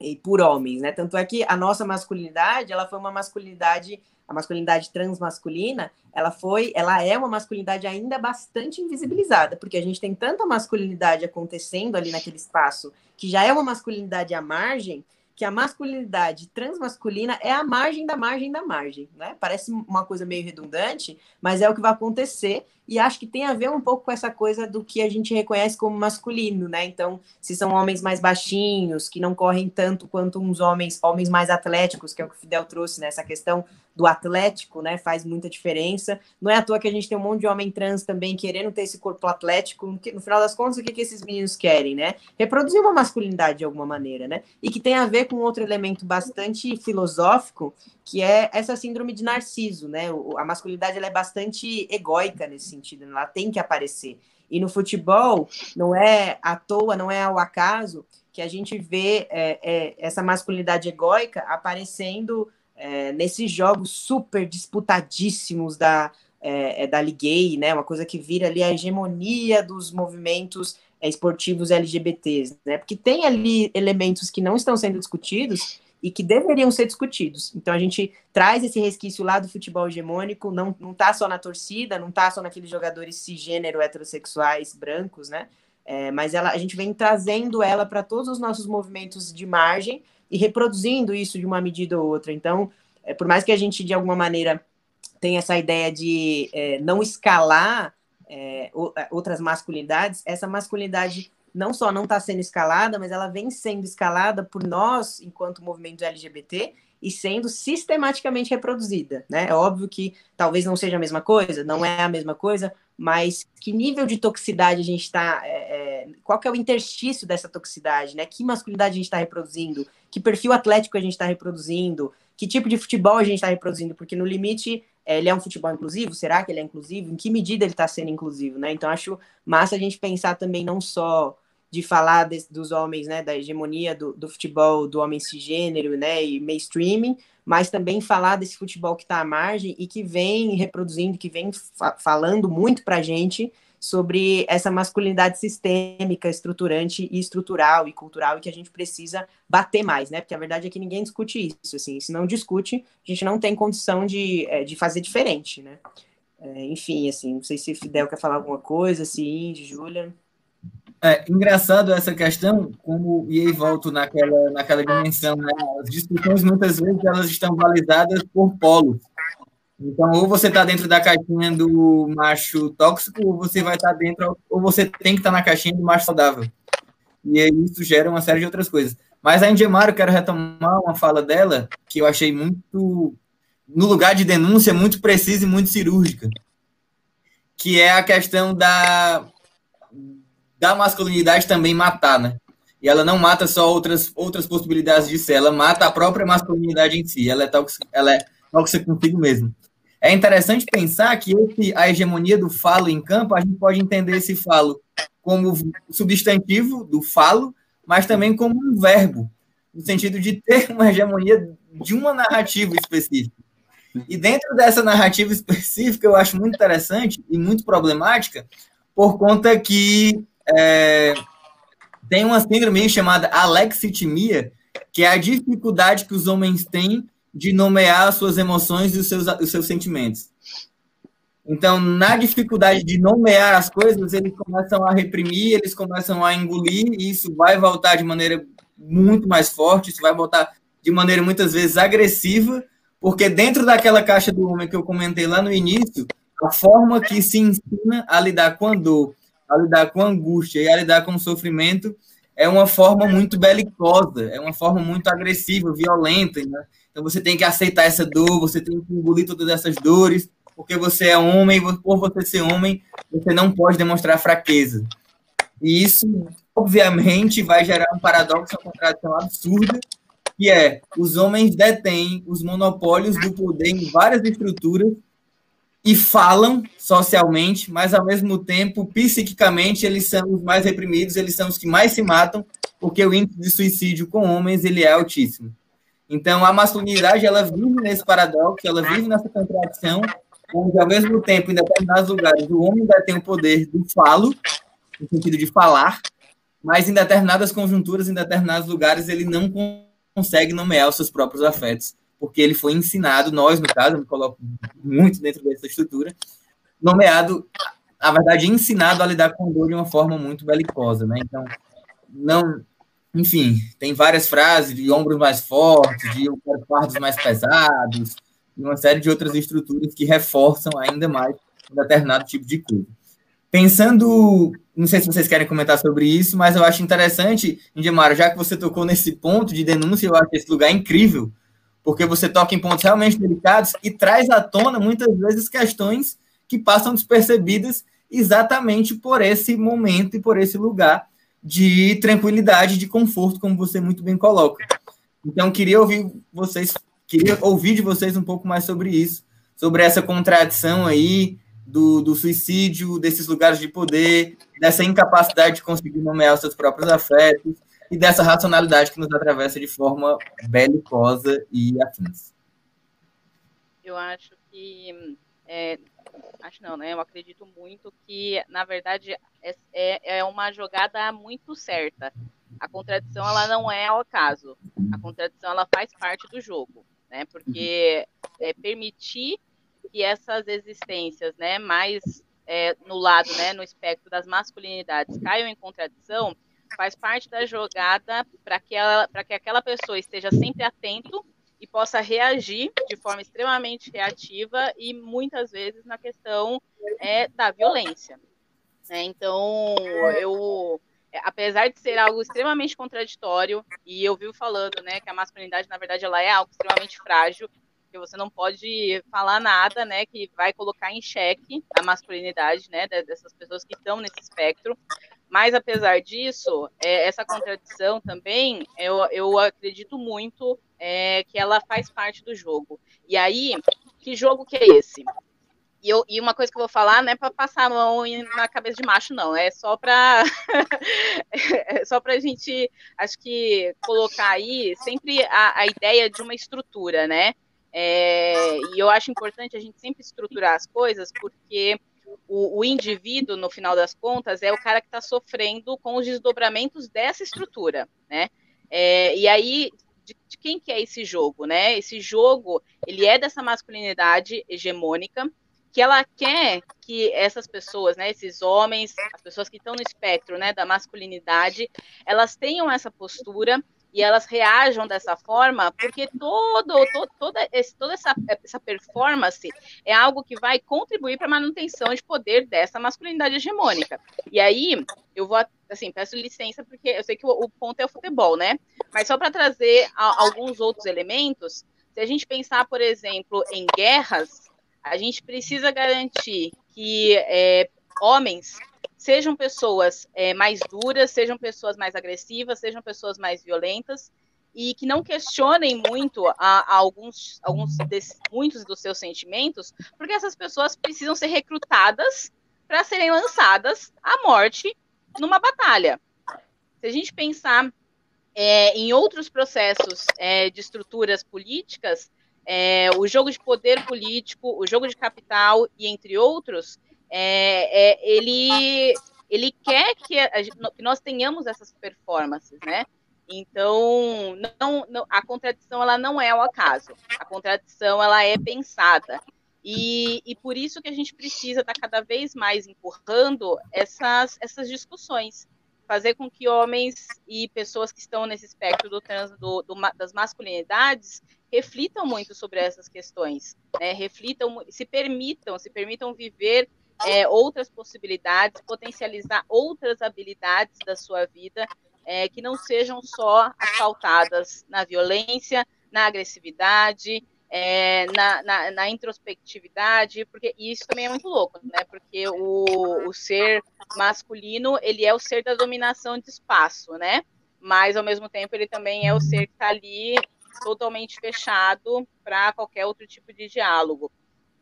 [SPEAKER 1] E por homens, né? Tanto é que a nossa masculinidade, ela foi uma masculinidade, a masculinidade transmasculina, ela foi, ela é uma masculinidade ainda bastante invisibilizada, porque a gente tem tanta masculinidade acontecendo ali naquele espaço, que já é uma masculinidade à margem, que a masculinidade transmasculina é a margem da margem da margem, né? Parece uma coisa meio redundante, mas é o que vai acontecer e acho que tem a ver um pouco com essa coisa do que a gente reconhece como masculino, né? Então, se são homens mais baixinhos, que não correm tanto quanto uns homens, homens mais atléticos, que é o que o Fidel trouxe né? questão do atlético, né? Faz muita diferença. Não é à toa que a gente tem um monte de homem trans também querendo ter esse corpo atlético. No final das contas, o que, que esses meninos querem, né? Reproduzir uma masculinidade de alguma maneira, né? E que tem a ver com outro elemento bastante filosófico, que é essa síndrome de Narciso, né? A masculinidade ela é bastante egóica nesse sentido, né? ela tem que aparecer. E no futebol, não é à toa, não é ao acaso que a gente vê é, é, essa masculinidade egóica aparecendo é, nesses jogos super disputadíssimos da, é, é da Ligue, né? Uma coisa que vira ali a hegemonia dos movimentos é, esportivos LGBTs, né? Porque tem ali elementos que não estão sendo discutidos e que deveriam ser discutidos. Então a gente traz esse resquício lá do futebol hegemônico, não, não tá só na torcida, não tá só naqueles jogadores cisgênero heterossexuais brancos, né? É, mas ela, a gente vem trazendo ela para todos os nossos movimentos de margem e reproduzindo isso de uma medida ou outra. Então, é, por mais que a gente, de alguma maneira, tenha essa ideia de é, não escalar é, é, outras masculinidades, essa masculinidade não só não está sendo escalada, mas ela vem sendo escalada por nós, enquanto movimento LGBT, e sendo sistematicamente reproduzida. Né? É óbvio que talvez não seja a mesma coisa, não é a mesma coisa, mas que nível de toxicidade a gente está. É, é, qual que é o interstício dessa toxicidade? Né? Que masculinidade a gente está reproduzindo? Que perfil atlético a gente está reproduzindo? Que tipo de futebol a gente está reproduzindo? Porque no limite é, ele é um futebol inclusivo? Será que ele é inclusivo? Em que medida ele está sendo inclusivo? Né? Então, acho massa a gente pensar também não só de falar de, dos homens, né, da hegemonia do, do, futebol do homem cisgênero, né, e mainstreaming, mas também falar desse futebol que está à margem e que vem reproduzindo, que vem fa falando muito para a gente sobre essa masculinidade sistêmica, estruturante e estrutural e cultural e que a gente precisa bater mais, né? Porque a verdade é que ninguém discute isso, assim, se não discute, a gente não tem condição de, é, de fazer diferente, né? É, enfim, assim, não sei se Fidel quer falar alguma coisa, se Indy, Júlia.
[SPEAKER 2] É engraçado essa questão, como e aí volto naquela, naquela dimensão, né? As discussões muitas vezes elas estão balizadas por polos. Então, ou você está dentro da caixinha do macho tóxico, ou você vai estar tá dentro, ou você tem que estar tá na caixinha do macho saudável. E aí isso gera uma série de outras coisas. Mas a Indiemar, eu quero retomar uma fala dela, que eu achei muito, no lugar de denúncia, muito precisa e muito cirúrgica, que é a questão da, da masculinidade também matar, né? E ela não mata só outras, outras possibilidades de ser, ela mata a própria masculinidade em si, ela é tóxica, ela é tóxica consigo mesmo. É interessante pensar que esse, a hegemonia do falo em campo, a gente pode entender esse falo como substantivo do falo, mas também como um verbo, no sentido de ter uma hegemonia de uma narrativa específica. E dentro dessa narrativa específica, eu acho muito interessante e muito problemática, por conta que é, tem uma síndrome chamada alexitimia, que é a dificuldade que os homens têm de nomear as suas emoções e os seus, os seus sentimentos. Então, na dificuldade de nomear as coisas, eles começam a reprimir, eles começam a engolir, e isso vai voltar de maneira muito mais forte, isso vai voltar de maneira muitas vezes agressiva, porque dentro daquela caixa do homem que eu comentei lá no início, a forma que se ensina a lidar com a dor, a lidar com angústia e a lidar com sofrimento é uma forma muito belicosa, é uma forma muito agressiva, violenta, né? Então você tem que aceitar essa dor, você tem que engolir todas essas dores, porque você é homem, por você ser homem, você não pode demonstrar fraqueza. E isso, obviamente, vai gerar um paradoxo, uma contradição absurda, que é os homens detêm os monopólios do poder em várias estruturas e falam socialmente, mas ao mesmo tempo, psiquicamente, eles são os mais reprimidos, eles são os que mais se matam, porque o índice de suicídio com homens ele é altíssimo. Então, a masculinidade, ela vive nesse paradoxo, ela vive nessa contradição, onde, ao mesmo tempo, em determinados lugares, o homem ainda tem o poder do falo, no sentido de falar, mas em determinadas conjunturas, em determinados lugares, ele não consegue nomear os seus próprios afetos, porque ele foi ensinado, nós, no caso, eu me coloco muito dentro dessa estrutura, nomeado, na verdade, ensinado a lidar com dor de uma forma muito belicosa, né? Então, não enfim, tem várias frases de ombros mais fortes, de fardos mais pesados, e uma série de outras estruturas que reforçam ainda mais um determinado tipo de coisa. Pensando, não sei se vocês querem comentar sobre isso, mas eu acho interessante, Indemaro, já que você tocou nesse ponto de denúncia, eu acho esse lugar incrível, porque você toca em pontos realmente delicados e traz à tona muitas vezes questões que passam despercebidas exatamente por esse momento e por esse lugar de tranquilidade, de conforto, como você muito bem coloca. Então, queria ouvir vocês, queria ouvir de vocês um pouco mais sobre isso, sobre essa contradição aí do, do suicídio, desses lugares de poder, dessa incapacidade de conseguir nomear os seus próprios afetos e dessa racionalidade que nos atravessa de forma belicosa e afins.
[SPEAKER 3] Eu acho que é, acho não, né? Eu acredito muito que, na verdade, é, é, é uma jogada muito certa. A contradição, ela não é ao acaso. A contradição, ela faz parte do jogo, né? Porque é permitir que essas existências, né, mais é, no lado, né, no espectro das masculinidades, caiam em contradição, faz parte da jogada para que, ela, que aquela pessoa esteja sempre atento e possa reagir de forma extremamente reativa e muitas vezes na questão é, da violência. É, então, eu, apesar de ser algo extremamente contraditório, e eu vivo falando né, que a masculinidade, na verdade, ela é algo extremamente frágil, que você não pode falar nada, né, que vai colocar em xeque a masculinidade, né, dessas pessoas que estão nesse espectro. Mas apesar disso, é, essa contradição também, eu, eu acredito muito é, que ela faz parte do jogo. E aí, que jogo que é esse? E, eu, e uma coisa que eu vou falar não é para passar a mão na cabeça de macho, não. É só para é só para a gente, acho que colocar aí sempre a, a ideia de uma estrutura, né? É, e eu acho importante a gente sempre estruturar as coisas, porque o, o indivíduo, no final das contas, é o cara que está sofrendo com os desdobramentos dessa estrutura, né? É, e aí, de, de, quem que é esse jogo, né? Esse jogo, ele é dessa masculinidade hegemônica, que ela quer que essas pessoas, né, esses homens, as pessoas que estão no espectro, né, da masculinidade, elas tenham essa postura e elas reajam dessa forma, porque todo, todo, toda, esse, toda essa, essa performance é algo que vai contribuir para a manutenção de poder dessa masculinidade hegemônica. E aí, eu vou, assim, peço licença, porque eu sei que o, o ponto é o futebol, né? Mas só para trazer a, alguns outros elementos, se a gente pensar, por exemplo, em guerras, a gente precisa garantir que é, homens sejam pessoas é, mais duras, sejam pessoas mais agressivas, sejam pessoas mais violentas e que não questionem muito a, a alguns, alguns desses, muitos dos seus sentimentos, porque essas pessoas precisam ser recrutadas para serem lançadas à morte numa batalha. Se a gente pensar é, em outros processos é, de estruturas políticas, é, o jogo de poder político, o jogo de capital e entre outros, é, é, ele, ele quer que, a, que, nós tenhamos essas performances, né? Então, não, não, a contradição ela não é o acaso, a contradição ela é pensada. E, e por isso que a gente precisa estar cada vez mais empurrando essas, essas discussões, fazer com que homens e pessoas que estão nesse espectro do, trans, do, do das masculinidades reflitam muito sobre essas questões, né? reflitam, se permitam, se permitam viver é, outras possibilidades, potencializar outras habilidades da sua vida é, que não sejam só assaltadas na violência, na agressividade, é, na, na, na, introspectividade, porque isso também é muito louco, né? Porque o, o ser masculino ele é o ser da dominação de espaço, né? Mas ao mesmo tempo ele também é o ser que está ali totalmente fechado para qualquer outro tipo de diálogo.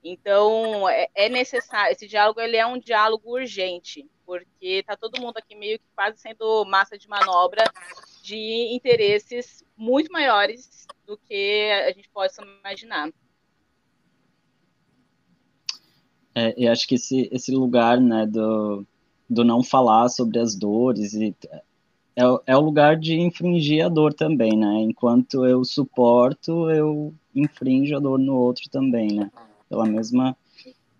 [SPEAKER 3] Então, é, é, necessário, esse diálogo ele é um diálogo urgente, porque está todo mundo aqui meio que quase sendo massa de manobra de interesses muito maiores do que a gente possa imaginar.
[SPEAKER 4] É, eu acho que esse, esse lugar né, do, do não falar sobre as dores e, é, é o lugar de infringir a dor também, né? Enquanto eu suporto, eu infrinjo a dor no outro também, né? Pela mesma.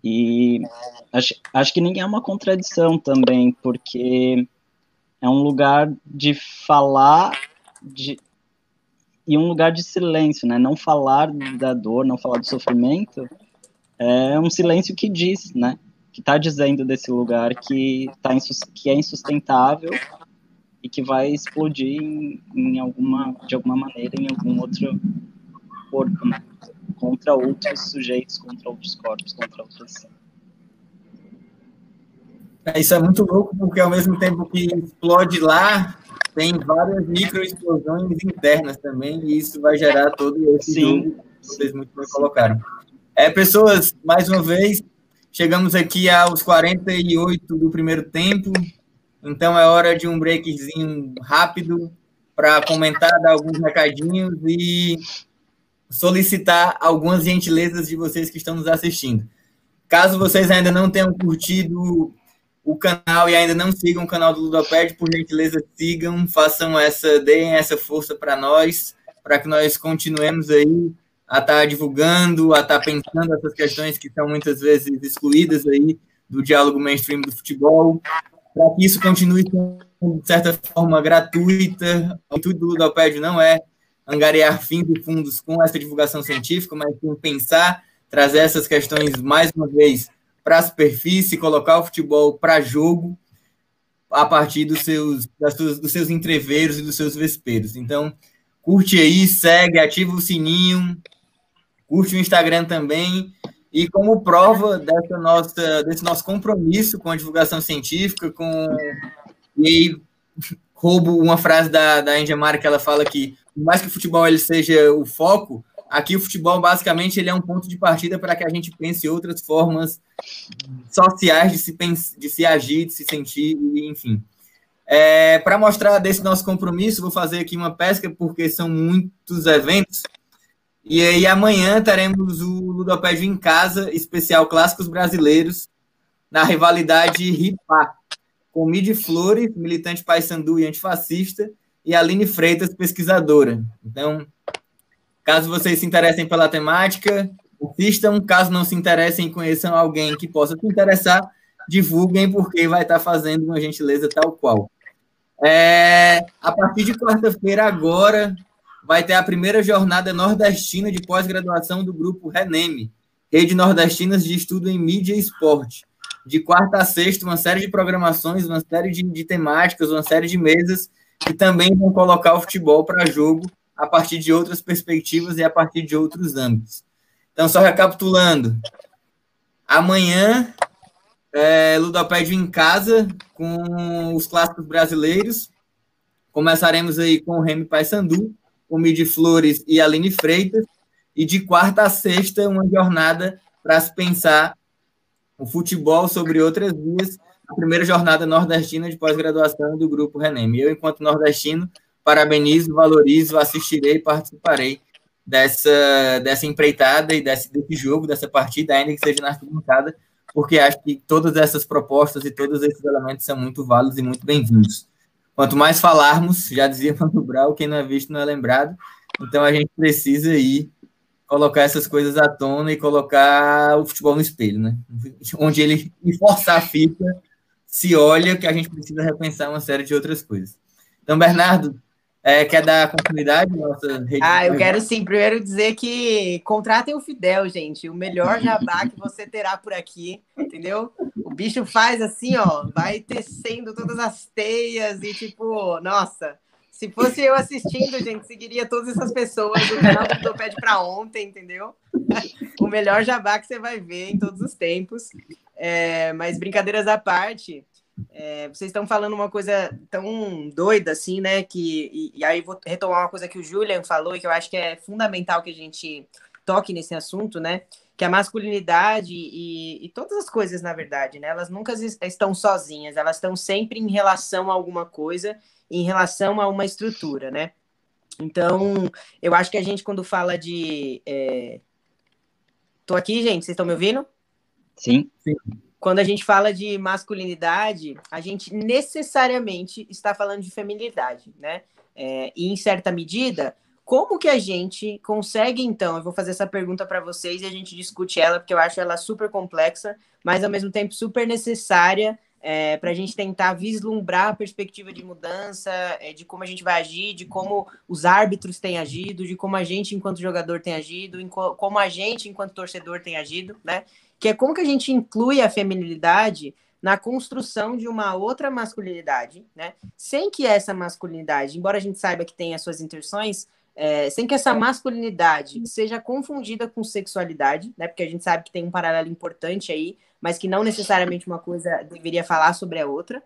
[SPEAKER 4] E acho, acho que nem é uma contradição também, porque é um lugar de falar de, e um lugar de silêncio, né? Não falar da dor, não falar do sofrimento, é um silêncio que diz, né? Que está dizendo desse lugar que, tá que é insustentável e que vai explodir em, em, alguma, de alguma maneira em algum outro corpo, né? Contra outros sujeitos, contra outros corpos, contra outras.
[SPEAKER 2] É, isso é muito louco, porque ao mesmo tempo que explode lá, tem várias microexplosões internas também, e isso vai gerar todo esse Sim. jogo que vocês muito bem colocaram. É, pessoas, mais uma vez, chegamos aqui aos 48 do primeiro tempo, então é hora de um breakzinho rápido para comentar, dar alguns recadinhos e solicitar algumas gentilezas de vocês que estão nos assistindo. Caso vocês ainda não tenham curtido o canal e ainda não sigam o canal do Ludoped, por gentileza, sigam, façam essa, deem essa força para nós, para que nós continuemos aí a estar tá divulgando, a estar tá pensando essas questões que são muitas vezes excluídas aí do diálogo mainstream do futebol, para que isso continue de certa forma gratuita. O intuito do Ludoped não é angariar fins e fundos com essa divulgação científica, mas sim pensar, trazer essas questões mais uma vez para a superfície, colocar o futebol para jogo a partir dos seus, das suas, dos seus entreveiros e dos seus vesperos. Então, curte aí, segue, ativa o sininho, curte o Instagram também. E como prova dessa nossa, desse nosso compromisso com a divulgação científica, com e roubo uma frase da, da Engemara que ela fala que por mais que o futebol ele seja o foco, aqui o futebol basicamente ele é um ponto de partida para que a gente pense outras formas sociais de se, de se agir, de se sentir, enfim. É, para mostrar desse nosso compromisso, vou fazer aqui uma pesca, porque são muitos eventos. E aí amanhã teremos o Ludopédio em Casa, especial Clássicos Brasileiros, na rivalidade RIPA, com Mid Flores, militante paysandu e antifascista, e Aline Freitas, pesquisadora. Então, caso vocês se interessem pela temática, assistam. Caso não se interessem conheçam alguém que possa se interessar, divulguem, porque vai estar fazendo uma gentileza tal qual. É, a partir de quarta-feira, agora, vai ter a primeira jornada nordestina de pós-graduação do grupo RENEME, Rede Nordestinas de Estudo em Mídia e Esporte. De quarta a sexta, uma série de programações, uma série de, de temáticas, uma série de mesas que também vão colocar o futebol para jogo a partir de outras perspectivas e a partir de outros âmbitos. Então, só recapitulando, amanhã é, Ludopédio em casa com os clássicos brasileiros. Começaremos aí com o Remy Paysandu, com Midi Flores e Aline Freitas. E de quarta a sexta, uma jornada para se pensar o futebol sobre outras vias. A primeira jornada nordestina de pós-graduação do Grupo Renem. Eu, enquanto nordestino, parabenizo, valorizo, assistirei e participarei dessa, dessa empreitada e desse, desse jogo, dessa partida, ainda que seja na arquibancada, porque acho que todas essas propostas e todos esses elementos são muito válidos e muito bem-vindos. Quanto mais falarmos, já dizia Mano Brau, quem não é visto não é lembrado, então a gente precisa aí colocar essas coisas à tona e colocar o futebol no espelho, né? Onde ele forçar a fita, se olha que a gente precisa repensar uma série de outras coisas. Então, Bernardo, é, quer dar continuidade à nossa
[SPEAKER 1] rede? Ah, eu quero sim. Primeiro dizer que contratem o Fidel, gente. O melhor jabá que você terá por aqui, entendeu? O bicho faz assim, ó, vai tecendo todas as teias e tipo, nossa. Se fosse eu assistindo, gente, seguiria todas essas pessoas do canal do Toped para ontem, entendeu? o melhor jabá que você vai ver em todos os tempos. É, mas brincadeiras à parte, é, vocês estão falando uma coisa tão doida assim, né? Que, e, e, aí vou retomar uma coisa que o Julian falou e que eu acho que é fundamental que a gente toque nesse assunto, né? Que a masculinidade e, e todas as coisas, na verdade, né? Elas nunca estão sozinhas, elas estão sempre em relação a alguma coisa, em relação a uma estrutura, né? Então, eu acho que a gente, quando fala de. É... Tô aqui, gente, vocês estão me ouvindo?
[SPEAKER 4] Sim. Sim
[SPEAKER 1] quando a gente fala de masculinidade, a gente necessariamente está falando de feminilidade, né? É, e em certa medida, como que a gente consegue, então? Eu vou fazer essa pergunta para vocês e a gente discute ela, porque eu acho ela super complexa, mas ao mesmo tempo super necessária é, para a gente tentar vislumbrar a perspectiva de mudança, é, de como a gente vai agir, de como os árbitros têm agido, de como a gente, enquanto jogador, tem agido, como a gente, enquanto torcedor, tem agido, né? Que é como que a gente inclui a feminilidade na construção de uma outra masculinidade, né? Sem que essa masculinidade, embora a gente saiba que tem as suas intenções, é, sem que essa masculinidade seja confundida com sexualidade, né? Porque a gente sabe que tem um paralelo importante aí, mas que não necessariamente uma coisa deveria falar sobre a outra.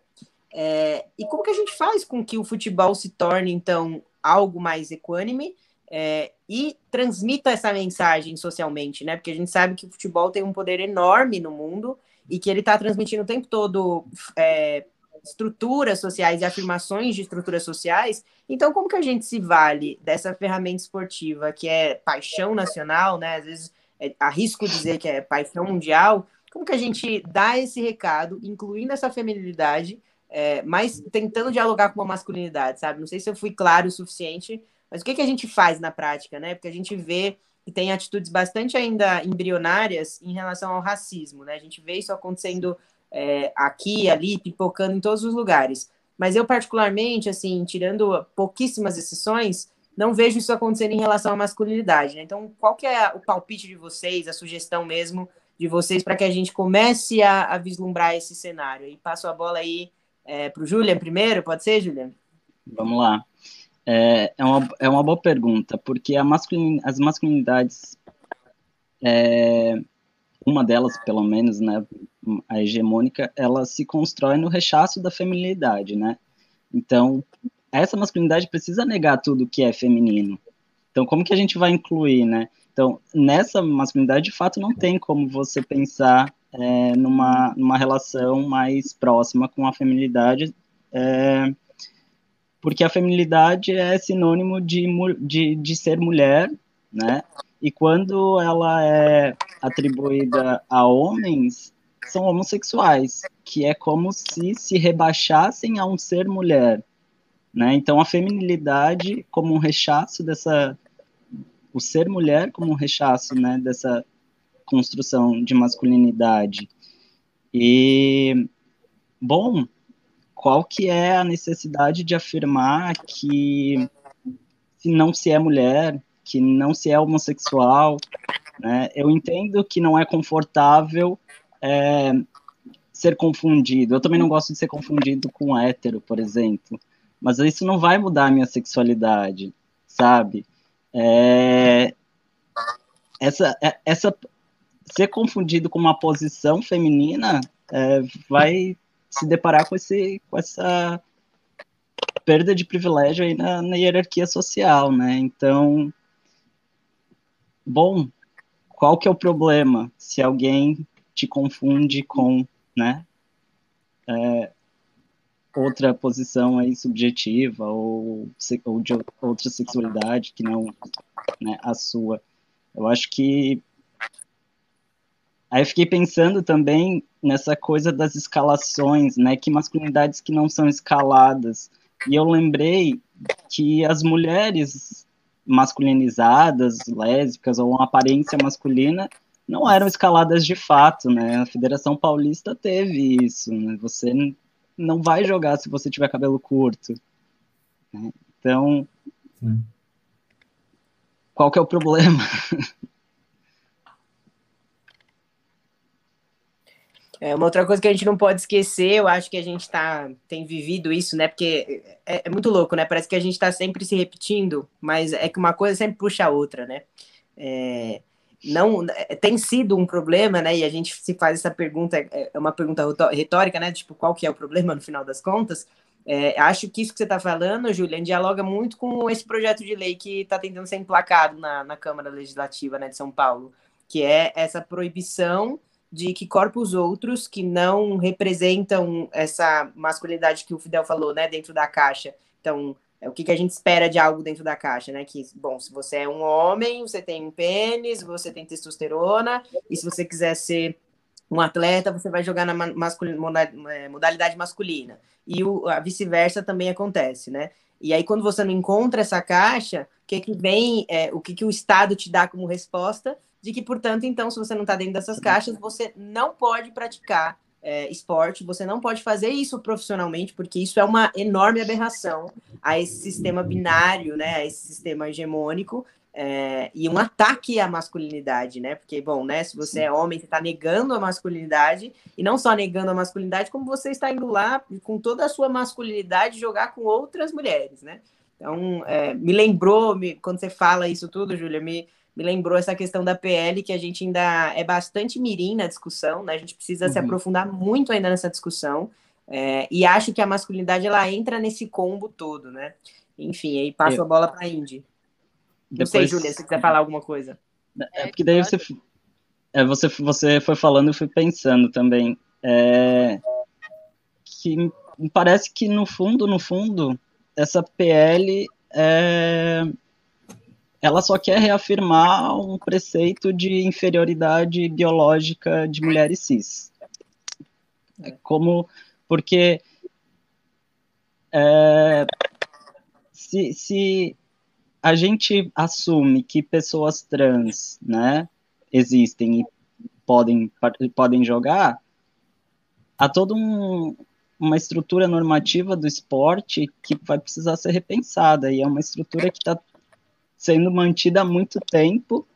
[SPEAKER 1] É, e como que a gente faz com que o futebol se torne, então, algo mais equânime é, e transmita essa mensagem socialmente, né? Porque a gente sabe que o futebol tem um poder enorme no mundo e que ele está transmitindo o tempo todo é, estruturas sociais e afirmações de estruturas sociais. Então, como que a gente se vale dessa ferramenta esportiva que é paixão nacional, né? Às vezes é, arrisco dizer que é paixão mundial. Como que a gente dá esse recado, incluindo essa feminilidade, é, mas tentando dialogar com uma masculinidade, sabe? Não sei se eu fui claro o suficiente, mas o que, que a gente faz na prática, né? Porque a gente vê que tem atitudes bastante ainda embrionárias em relação ao racismo, né? A gente vê isso acontecendo é, aqui, ali, pipocando em todos os lugares. Mas eu, particularmente, assim, tirando pouquíssimas exceções, não vejo isso acontecendo em relação à masculinidade, né? Então, qual que é o palpite de vocês, a sugestão mesmo de vocês para que a gente comece a, a, vislumbrar esse cenário? E passo a bola aí é, para o Julian primeiro, pode ser, Julian?
[SPEAKER 4] Vamos lá. É, é, uma, é uma boa pergunta, porque masculin, as masculinidades, é, uma delas, pelo menos, né, a hegemônica, ela se constrói no rechaço da feminilidade, né? Então, essa masculinidade precisa negar tudo que é feminino. Então, como que a gente vai incluir, né? Então, nessa masculinidade, de fato, não tem como você pensar é, numa, numa relação mais próxima com a feminilidade, é, porque a feminilidade é sinônimo de, de, de ser mulher, né? E quando ela é atribuída a homens, são homossexuais, que é como se se rebaixassem a um ser mulher, né? Então a feminilidade como um rechaço dessa o ser mulher como um rechaço, né, dessa construção de masculinidade. E bom, qual que é a necessidade de afirmar que se não se é mulher, que não se é homossexual, né? Eu entendo que não é confortável é, ser confundido. Eu também não gosto de ser confundido com hétero, por exemplo. Mas isso não vai mudar a minha sexualidade, sabe? É, essa, é, essa ser confundido com uma posição feminina é, vai se deparar com, esse, com essa perda de privilégio aí na, na hierarquia social, né? Então, bom, qual que é o problema se alguém te confunde com, né, é, outra posição aí subjetiva ou, ou de outra sexualidade que não né, a sua. Eu acho que Aí eu fiquei pensando também nessa coisa das escalações, né? Que masculinidades que não são escaladas. E eu lembrei que as mulheres masculinizadas, lésbicas ou uma aparência masculina não eram escaladas de fato, né? A Federação Paulista teve isso, né? Você não vai jogar se você tiver cabelo curto. Né? Então, Sim. qual que é o problema?
[SPEAKER 1] É uma outra coisa que a gente não pode esquecer, eu acho que a gente tá, tem vivido isso, né? Porque é, é muito louco, né? Parece que a gente está sempre se repetindo, mas é que uma coisa sempre puxa a outra, né? É, não é, tem sido um problema, né? E a gente se faz essa pergunta, é, é uma pergunta retórica, né? Tipo, qual que é o problema no final das contas? É, acho que isso que você está falando, Julian, dialoga muito com esse projeto de lei que está tentando ser emplacado na, na Câmara Legislativa né, de São Paulo, que é essa proibição de que corpos outros que não representam essa masculinidade que o Fidel falou, né, dentro da caixa. Então, é o que, que a gente espera de algo dentro da caixa, né? Que, bom, se você é um homem, você tem um pênis, você tem testosterona, e se você quiser ser um atleta, você vai jogar na é, modalidade masculina. E o, a vice-versa também acontece, né? E aí, quando você não encontra essa caixa, o que, que vem, é, o que, que o Estado te dá como resposta? De que, portanto, então, se você não está dentro dessas caixas, você não pode praticar é, esporte, você não pode fazer isso profissionalmente, porque isso é uma enorme aberração a esse sistema binário, né, a esse sistema hegemônico, é, e um ataque à masculinidade, né? Porque, bom, né? Se você é homem, você está negando a masculinidade, e não só negando a masculinidade, como você está indo lá com toda a sua masculinidade jogar com outras mulheres, né? Então, é, me lembrou, me, quando você fala isso tudo, Júlia, me, me lembrou essa questão da PL, que a gente ainda é bastante mirim na discussão, né? A gente precisa uhum. se aprofundar muito ainda nessa discussão. É, e acho que a masculinidade ela entra nesse combo todo, né? Enfim, aí passo a bola para a Indy. Não Depois... sei, Júlia, se você quiser falar alguma coisa.
[SPEAKER 4] É porque daí você, é, você, você foi falando e fui pensando também. É, que me parece que no fundo, no fundo, essa PL é, ela só quer reafirmar um preceito de inferioridade biológica de mulheres cis. É como, porque é, se, se a gente assume que pessoas trans, né, existem e podem, podem jogar, há toda um, uma estrutura normativa do esporte que vai precisar ser repensada, e é uma estrutura que está sendo mantida há muito tempo,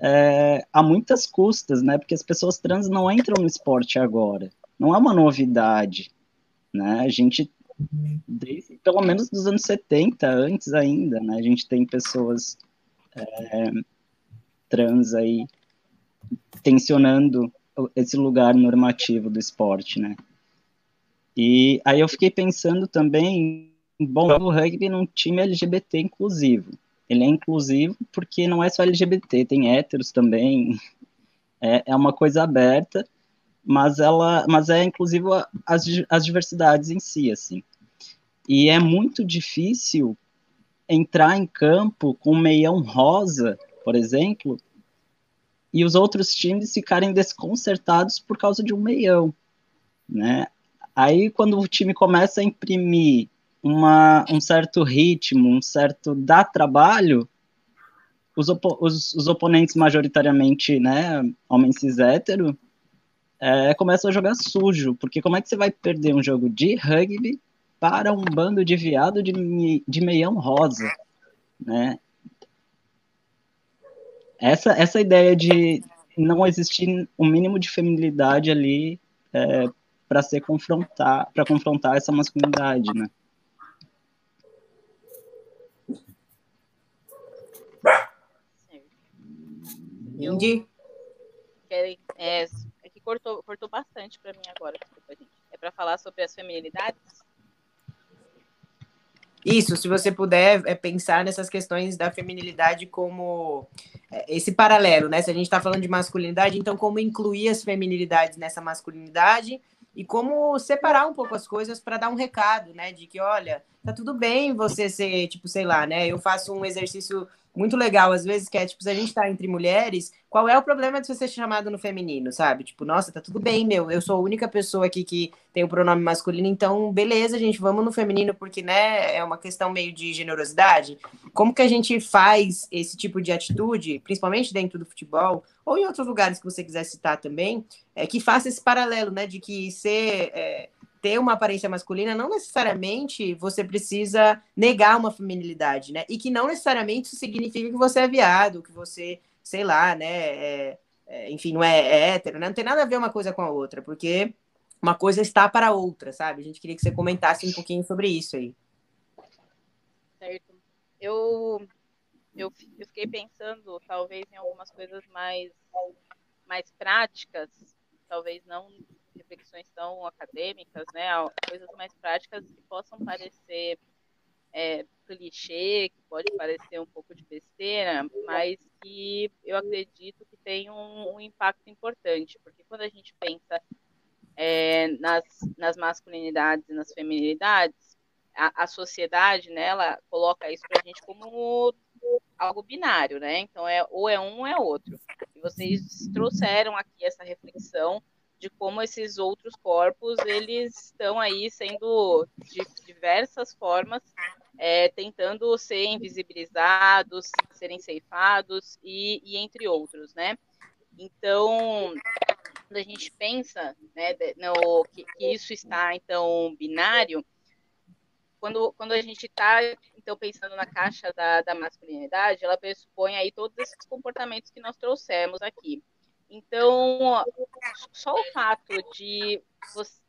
[SPEAKER 4] é, a muitas custas, né? Porque as pessoas trans não entram no esporte agora. Não é uma novidade, né? A gente, desde, pelo menos dos anos 70, antes ainda, né? A gente tem pessoas é, trans aí tensionando esse lugar normativo do esporte, né? E aí eu fiquei pensando também, bom, o rugby num time LGBT inclusivo. Ele é inclusivo porque não é só LGBT, tem héteros também. É, é uma coisa aberta, mas ela, mas é inclusivo as, as diversidades em si, assim. E é muito difícil entrar em campo com meião rosa, por exemplo, e os outros times ficarem desconcertados por causa de um meião, né? Aí quando o time começa a imprimir uma, um certo ritmo, um certo dá trabalho, os, opo os, os oponentes majoritariamente, né, homens cis hétero, é, começam a jogar sujo, porque como é que você vai perder um jogo de rugby para um bando de viado de, de meião rosa, né? Essa, essa ideia de não existir o um mínimo de feminilidade ali é, para ser confrontar, para confrontar essa masculinidade, né?
[SPEAKER 3] Indy? É, é, que cortou, cortou bastante para mim agora, desculpa, gente. É para falar sobre as feminilidades?
[SPEAKER 1] Isso, se você puder é, pensar nessas questões da feminilidade como é, esse paralelo, né? Se a gente está falando de masculinidade, então como incluir as feminilidades nessa masculinidade e como separar um pouco as coisas para dar um recado, né? De que, olha, tá tudo bem você ser, tipo, sei lá, né? Eu faço um exercício muito legal, às vezes, que é, tipo, se a gente tá entre mulheres, qual é o problema de você ser chamado no feminino, sabe? Tipo, nossa, tá tudo bem, meu, eu sou a única pessoa aqui que tem o pronome masculino, então, beleza, gente, vamos no feminino, porque, né, é uma questão meio de generosidade. Como que a gente faz esse tipo de atitude, principalmente dentro do futebol, ou em outros lugares que você quiser citar também, é que faça esse paralelo, né, de que ser... É, ter uma aparência masculina, não necessariamente você precisa negar uma feminilidade, né? E que não necessariamente isso significa que você é viado, que você, sei lá, né? É, é, enfim, não é, é hétero, né? Não tem nada a ver uma coisa com a outra, porque uma coisa está para outra, sabe? A gente queria que você comentasse um pouquinho sobre isso aí.
[SPEAKER 3] Certo. Eu, eu, eu fiquei pensando, talvez, em algumas coisas mais, mais práticas, talvez não reflexões tão acadêmicas, né, coisas mais práticas que possam parecer é, clichê, que pode parecer um pouco de besteira, mas que eu acredito que tem um, um impacto importante, porque quando a gente pensa é, nas, nas masculinidades e nas feminilidades, a, a sociedade, né, ela coloca isso para a gente como algo binário, né? Então é ou é um ou é outro. E vocês trouxeram aqui essa reflexão de como esses outros corpos eles estão aí sendo de diversas formas é, tentando ser invisibilizados, serem ceifados e, e, entre outros, né? Então, quando a gente pensa né, no, que, que isso está então binário, quando, quando a gente está então pensando na caixa da, da masculinidade, ela pressupõe aí todos esses comportamentos que nós trouxemos aqui. Então, só o fato de,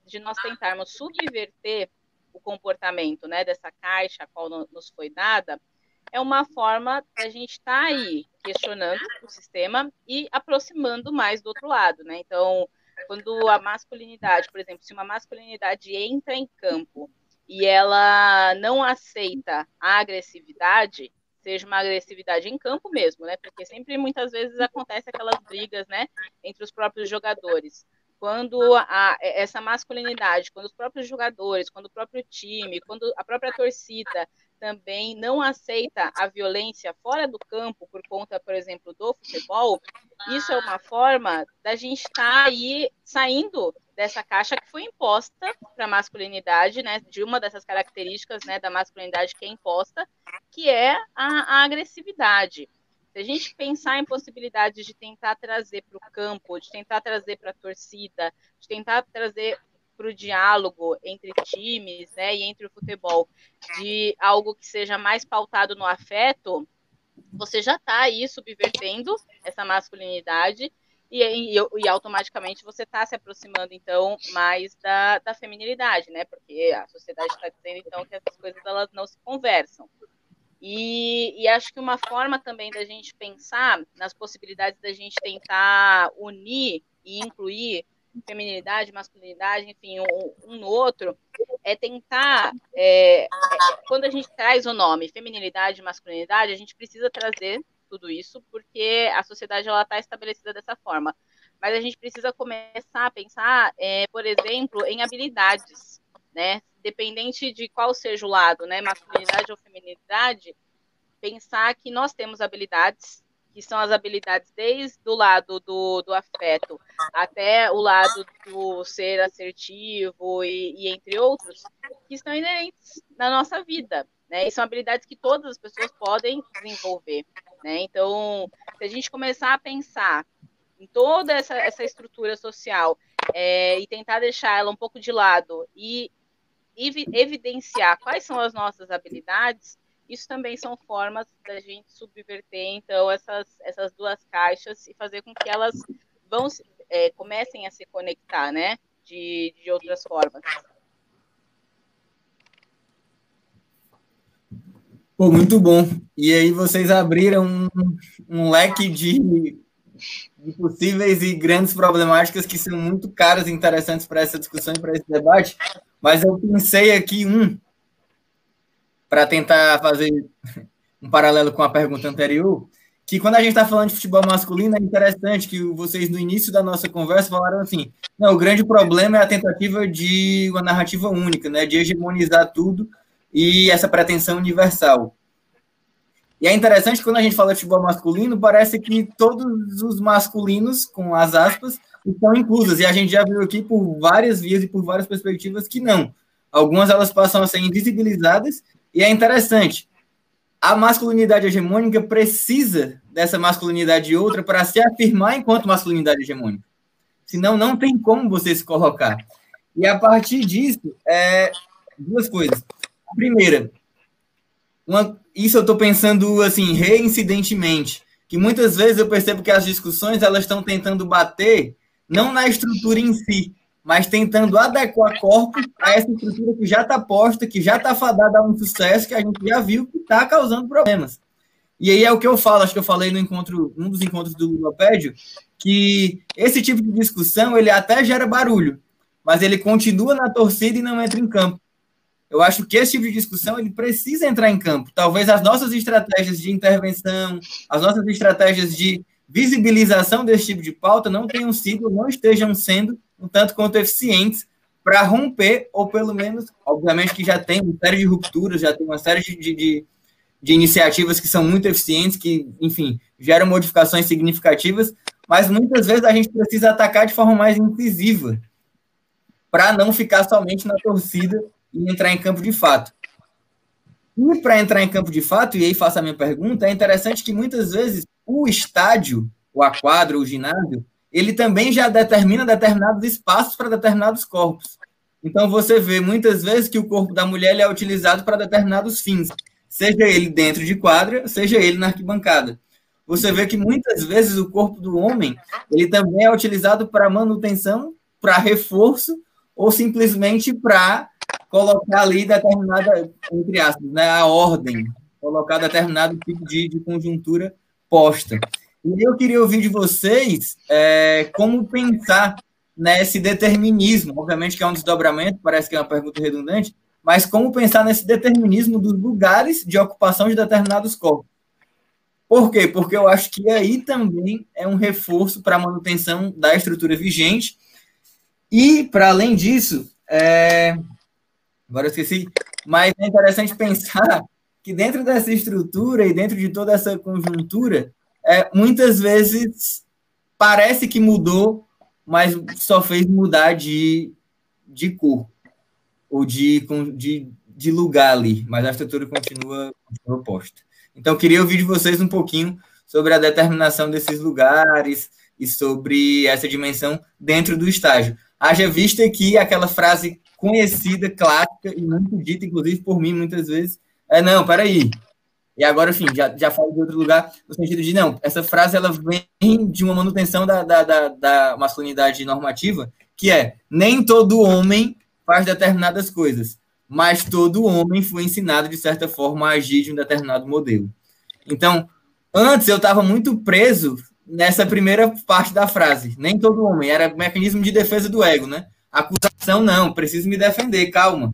[SPEAKER 3] de nós tentarmos subverter o comportamento né, dessa caixa a qual nos foi dada, é uma forma da gente estar tá aí questionando o sistema e aproximando mais do outro lado, né? Então, quando a masculinidade, por exemplo, se uma masculinidade entra em campo e ela não aceita a agressividade, seja uma agressividade em campo mesmo, né? Porque sempre muitas vezes acontece aquelas brigas, né, entre os próprios jogadores. Quando a, essa masculinidade, quando os próprios jogadores, quando o próprio time, quando a própria torcida também não aceita a violência fora do campo por conta, por exemplo, do futebol, isso é uma forma da gente estar tá aí saindo dessa caixa que foi imposta para a masculinidade, né, de uma dessas características né, da masculinidade que é imposta, que é a, a agressividade. Se a gente pensar em possibilidades de tentar trazer para o campo, de tentar trazer para a torcida, de tentar trazer para o diálogo entre times né, e entre o futebol, de algo que seja mais pautado no afeto, você já está aí subvertendo essa masculinidade e, e, e automaticamente você está se aproximando, então, mais da, da feminilidade, né? Porque a sociedade está dizendo, então, que essas coisas elas não se conversam. E, e, acho que uma forma também da gente pensar nas possibilidades da gente tentar unir e incluir feminilidade, masculinidade, enfim, um, um no outro, é tentar, é, é, quando a gente traz o nome feminilidade e masculinidade, a gente precisa trazer tudo isso, porque a sociedade ela está estabelecida dessa forma. Mas a gente precisa começar a pensar, é, por exemplo, em habilidades, né? Dependente de qual seja o lado, né? Masculinidade ou feminilidade, pensar que nós temos habilidades que são as habilidades desde o lado do, do afeto até o lado do ser assertivo e, e entre outros, que estão inerentes na nossa vida. Né? E são habilidades que todas as pessoas podem desenvolver. Né? Então, se a gente começar a pensar em toda essa, essa estrutura social é, e tentar deixar ela um pouco de lado e evidenciar quais são as nossas habilidades, isso também são formas da gente subverter, então, essas, essas duas caixas e fazer com que elas vão é, comecem a se conectar, né? De, de outras formas.
[SPEAKER 2] Pô, muito bom. E aí vocês abriram um, um leque de, de, possíveis e grandes problemáticas que são muito caras e interessantes para essa discussão e para esse debate. Mas eu pensei aqui um para tentar fazer um paralelo com a pergunta anterior, que quando a gente está falando de futebol masculino, é interessante que vocês, no início da nossa conversa, falaram assim: não, o grande problema é a tentativa de uma narrativa única, né, de hegemonizar tudo e essa pretensão universal. E é interessante quando a gente fala de futebol masculino, parece que todos os masculinos, com as aspas, estão inclusos. E a gente já viu aqui por várias vias e por várias perspectivas que não. Algumas elas passam a ser invisibilizadas e é interessante. A masculinidade hegemônica precisa dessa masculinidade outra para se afirmar enquanto masculinidade hegemônica. Senão, não tem como você se colocar. E a partir disso, é, duas coisas. Primeira, uma, isso eu estou pensando assim, reincidentemente, que muitas vezes eu percebo que as discussões elas estão tentando bater não na estrutura em si, mas tentando adequar corpo a essa estrutura que já está posta, que já está fadada a um sucesso que a gente já viu que está causando problemas. E aí é o que eu falo, acho que eu falei no encontro, num dos encontros do Lulopédio, que esse tipo de discussão ele até gera barulho, mas ele continua na torcida e não entra em campo. Eu acho que esse tipo de discussão ele precisa entrar em campo. Talvez as nossas estratégias de intervenção, as nossas estratégias de visibilização desse tipo de pauta não tenham sido, não estejam sendo um tanto quanto eficientes para romper, ou pelo menos, obviamente que já tem uma série de rupturas, já tem uma série de, de, de iniciativas que são muito eficientes, que, enfim, geram modificações significativas, mas muitas vezes a gente precisa atacar de forma mais incisiva, para não ficar somente na torcida e entrar em campo de fato. E para entrar em campo de fato, e aí faço a minha pergunta, é interessante que muitas vezes o estádio, o aquadro, o ginásio, ele também já determina determinados espaços para determinados corpos. Então você vê muitas vezes que o corpo da mulher é utilizado para determinados fins, seja ele dentro de quadra, seja ele na arquibancada. Você vê que muitas vezes o corpo do homem ele também é utilizado para manutenção, para reforço ou simplesmente para colocar ali determinada, entre aspas, né, a ordem, colocar determinado tipo de, de conjuntura posta. E eu queria ouvir de vocês é, como pensar nesse determinismo, obviamente que é um desdobramento, parece que é uma pergunta redundante, mas como pensar nesse determinismo dos lugares de ocupação de determinados corpos. Por quê? Porque eu acho que aí também é um reforço para a manutenção da estrutura vigente. E, para além disso, é... agora eu esqueci, mas é interessante pensar que dentro dessa estrutura e dentro de toda essa conjuntura, é, muitas vezes parece que mudou, mas só fez mudar de, de cor ou de, de, de lugar ali, mas a estrutura continua, continua posta. Então, queria ouvir de vocês um pouquinho sobre a determinação desses lugares e sobre essa dimensão dentro do estágio. Haja vista que aquela frase conhecida, clássica e muito dita, inclusive por mim muitas vezes, é não, peraí, e agora, enfim, já, já falo de outro lugar, no sentido de, não, essa frase ela vem de uma manutenção da, da, da, da masculinidade normativa, que é, nem todo homem faz determinadas coisas, mas todo homem foi ensinado, de certa forma, a agir de um determinado modelo. Então, antes eu estava muito preso nessa primeira parte da frase. Nem todo homem, era mecanismo de defesa do ego, né? Acusação, não, preciso me defender, calma.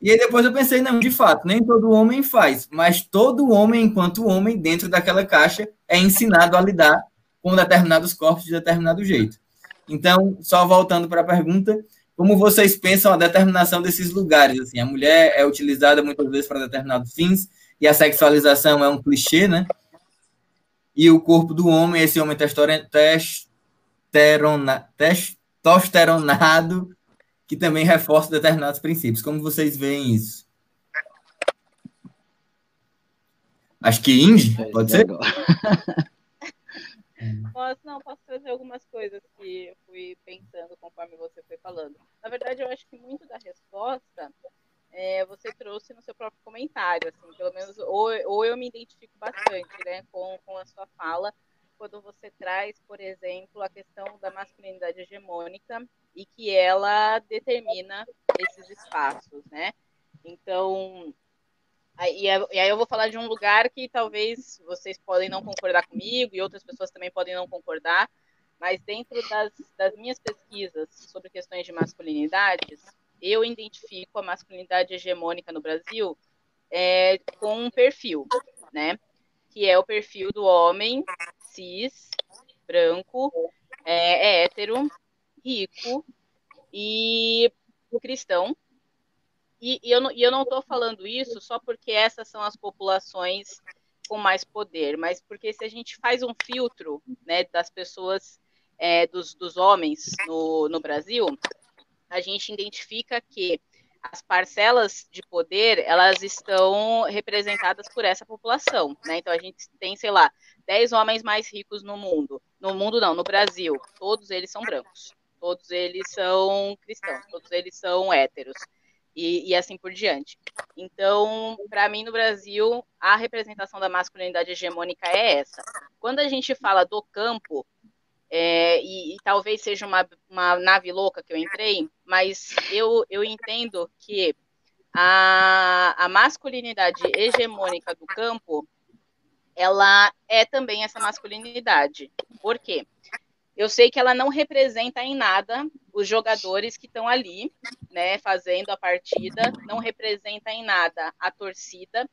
[SPEAKER 2] E aí depois eu pensei, não, de fato, nem todo homem faz, mas todo homem, enquanto homem, dentro daquela caixa, é ensinado a lidar com determinados corpos de determinado jeito. Então, só voltando para a pergunta, como vocês pensam a determinação desses lugares? Assim, a mulher é utilizada muitas vezes para determinados fins, e a sexualização é um clichê, né? e o corpo do homem, esse homem testosterona, testosteronado, que também reforça determinados princípios. Como vocês veem isso? Acho que Indy, pode ser?
[SPEAKER 3] Posso, não, posso trazer algumas coisas que eu fui pensando conforme você foi falando. Na verdade, eu acho que muito da resposta é, você trouxe no seu próprio comentário, assim, pelo menos, ou, ou eu me identifico bastante, né, com, com a sua fala, quando você traz, por exemplo, a questão da masculinidade hegemônica e que ela determina esses espaços, né? Então, e aí eu vou falar de um lugar que talvez vocês podem não concordar comigo e outras pessoas também podem não concordar, mas dentro das, das minhas pesquisas sobre questões de masculinidades, eu identifico a masculinidade hegemônica no Brasil é, com um perfil, né? Que é o perfil do homem cis, branco, é, é hétero, rico e cristão, e, e, eu, e eu não estou falando isso só porque essas são as populações com mais poder, mas porque se a gente faz um filtro né, das pessoas, é, dos, dos homens no, no Brasil, a gente identifica que as parcelas de poder elas estão representadas por essa população, né? Então a gente tem, sei lá, 10 homens mais ricos no mundo. No mundo não, no Brasil, todos eles são brancos, todos eles são cristãos, todos eles são héteros e, e assim por diante. Então, para mim, no Brasil, a representação da masculinidade hegemônica é essa. Quando a gente fala do campo, é, e, e, talvez seja uma, uma nave louca que eu entrei, mas eu, eu entendo que a, a masculinidade hegemônica do campo, ela é também essa masculinidade. Por quê? Eu sei que ela não representa em nada os jogadores que estão ali, né, fazendo a partida, não representa em nada a torcida,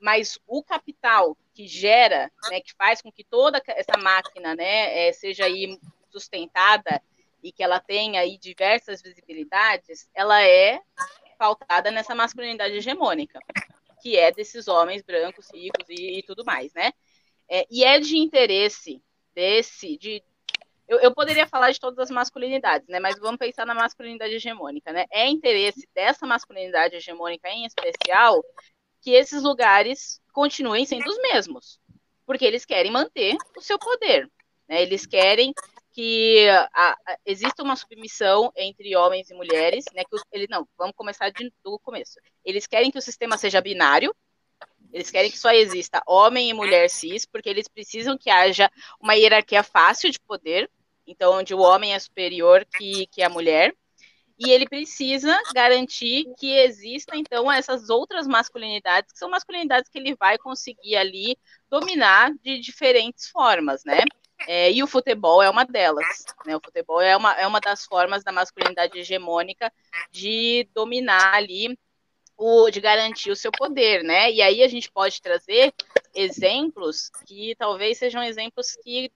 [SPEAKER 3] mas o capital que gera, né, que faz com que toda essa máquina, né, é, seja aí sustentada e que ela tenha aí diversas visibilidades, ela é pautada nessa masculinidade hegemônica, que é desses homens brancos, ricos e, e tudo mais, né? É, e é de interesse desse, de, eu, eu, poderia falar de todas as masculinidades, né? Mas vamos pensar na masculinidade hegemônica, né? É interesse dessa masculinidade hegemônica em especial que esses lugares continuem sendo os mesmos, porque eles querem manter o seu poder, né? Eles querem que a, a, exista uma submissão entre homens e mulheres, né? Que ele não, vamos começar de, do começo. Eles querem que o sistema seja binário, eles querem que só exista homem e mulher cis, porque eles precisam que haja uma hierarquia fácil de poder, então onde o homem é superior que, que a mulher, e ele precisa garantir que exista então essas outras masculinidades, que são masculinidades que ele vai conseguir ali dominar de diferentes formas, né? É, e o futebol é uma delas. Né? O futebol é uma, é uma das formas da masculinidade hegemônica de dominar ali o, de garantir o seu poder, né? E aí a gente pode trazer exemplos que talvez sejam exemplos que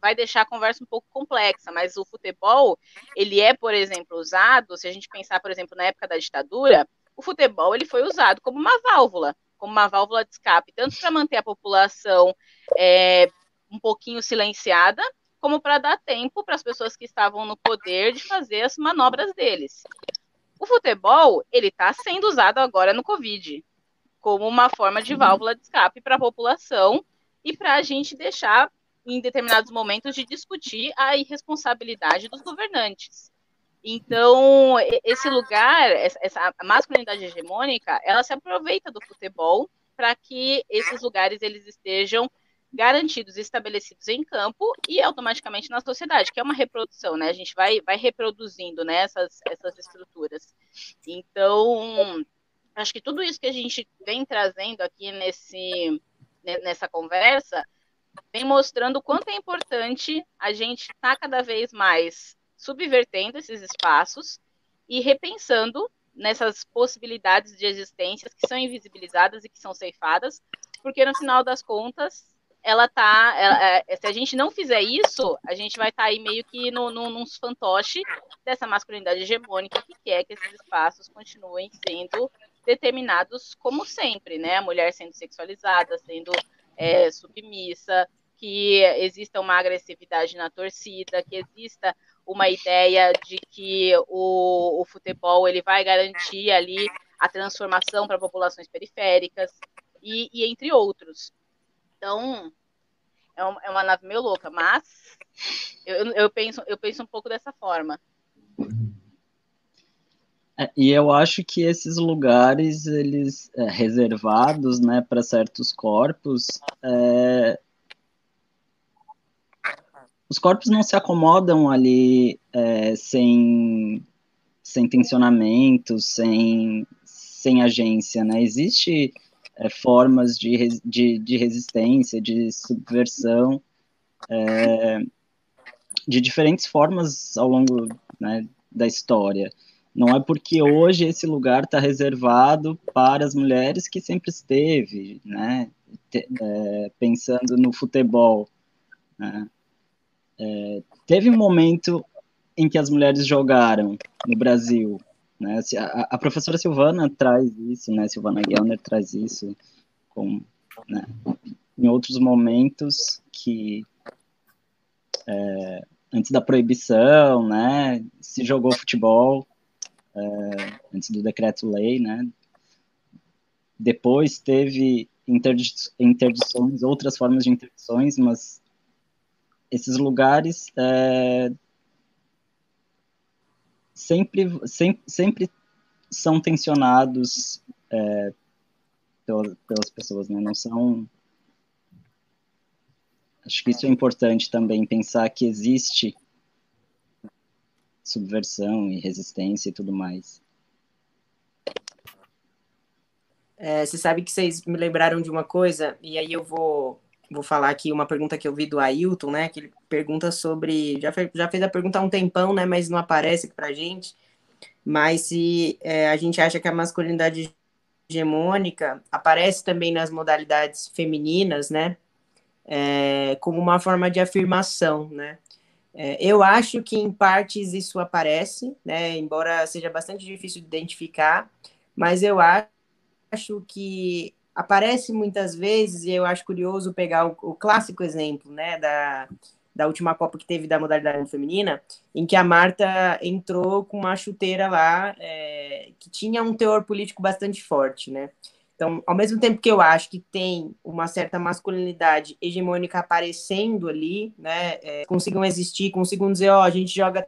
[SPEAKER 3] vai deixar a conversa um pouco complexa, mas o futebol, ele é, por exemplo, usado, se a gente pensar, por exemplo, na época da ditadura, o futebol ele foi usado como uma válvula, como uma válvula de escape, tanto para manter a população é, um pouquinho silenciada, como para dar tempo para as pessoas que estavam no poder de fazer as manobras deles. O futebol, ele está sendo usado agora no Covid, como uma forma de válvula de escape para a população e para a gente deixar, em determinados momentos, de discutir a irresponsabilidade dos governantes. Então, esse lugar, essa masculinidade hegemônica, ela se aproveita do futebol para que esses lugares eles estejam garantidos estabelecidos em campo e automaticamente na sociedade, que é uma reprodução, né? A gente vai, vai reproduzindo né, essas, essas estruturas. Então, acho que tudo isso que a gente vem trazendo aqui nesse, nessa conversa vem mostrando o quanto é importante a gente estar tá cada vez mais subvertendo esses espaços e repensando nessas possibilidades de existência que são invisibilizadas e que são ceifadas, porque no final das contas ela tá. Ela, é, se a gente não fizer isso, a gente vai estar tá aí meio que no, no, num fantoche dessa masculinidade hegemônica que quer que esses espaços continuem sendo determinados como sempre, né? A mulher sendo sexualizada, sendo é, submissa, que exista uma agressividade na torcida, que exista uma ideia de que o, o futebol ele vai garantir ali a transformação para populações periféricas e, e, entre outros. Então, é uma, é uma nave meio louca, mas eu, eu, penso, eu penso um pouco dessa forma.
[SPEAKER 4] É, e eu acho que esses lugares, eles é, reservados, né, para certos corpos, é, os corpos não se acomodam ali é, sem, sem tensionamento, sem, sem agência, né? Existe é, formas de, de, de resistência, de subversão, é, de diferentes formas ao longo né, da história. Não é porque hoje esse lugar está reservado para as mulheres que sempre esteve, né? É, pensando no futebol. Né? É, teve um momento em que as mulheres jogaram no Brasil. Né? A, a professora Silvana traz isso, né? Silvana Gellner traz isso com, né? em outros momentos que é, antes da proibição, né? Se jogou futebol é, antes do decreto-lei, né? Depois teve interdições, outras formas de interdições, mas esses lugares é, sempre, sempre, sempre são tensionados é, pelas, pelas pessoas, né? Não são. Acho que isso é importante também, pensar que existe subversão e resistência e tudo mais.
[SPEAKER 1] É, você sabe que vocês me lembraram de uma coisa, e aí eu vou vou falar aqui uma pergunta que eu vi do Ailton, né? Que ele pergunta sobre. Já, fez, já fez a pergunta há um tempão, né? Mas não aparece pra gente. Mas se é, a gente acha que a masculinidade hegemônica aparece também nas modalidades femininas, né? É, como uma forma de afirmação, né? É, eu acho que em partes isso aparece, né? Embora seja bastante difícil de identificar, mas eu acho que aparece muitas vezes, e eu acho curioso pegar o, o, clássico exemplo, né, da, da última Copa que teve da modalidade feminina, em que a Marta entrou com uma chuteira lá é, que tinha um teor político bastante forte, né? Então, ao mesmo tempo que eu acho que tem uma certa masculinidade hegemônica aparecendo ali, né, é, consigam existir, consigam dizer, ó, oh, a gente joga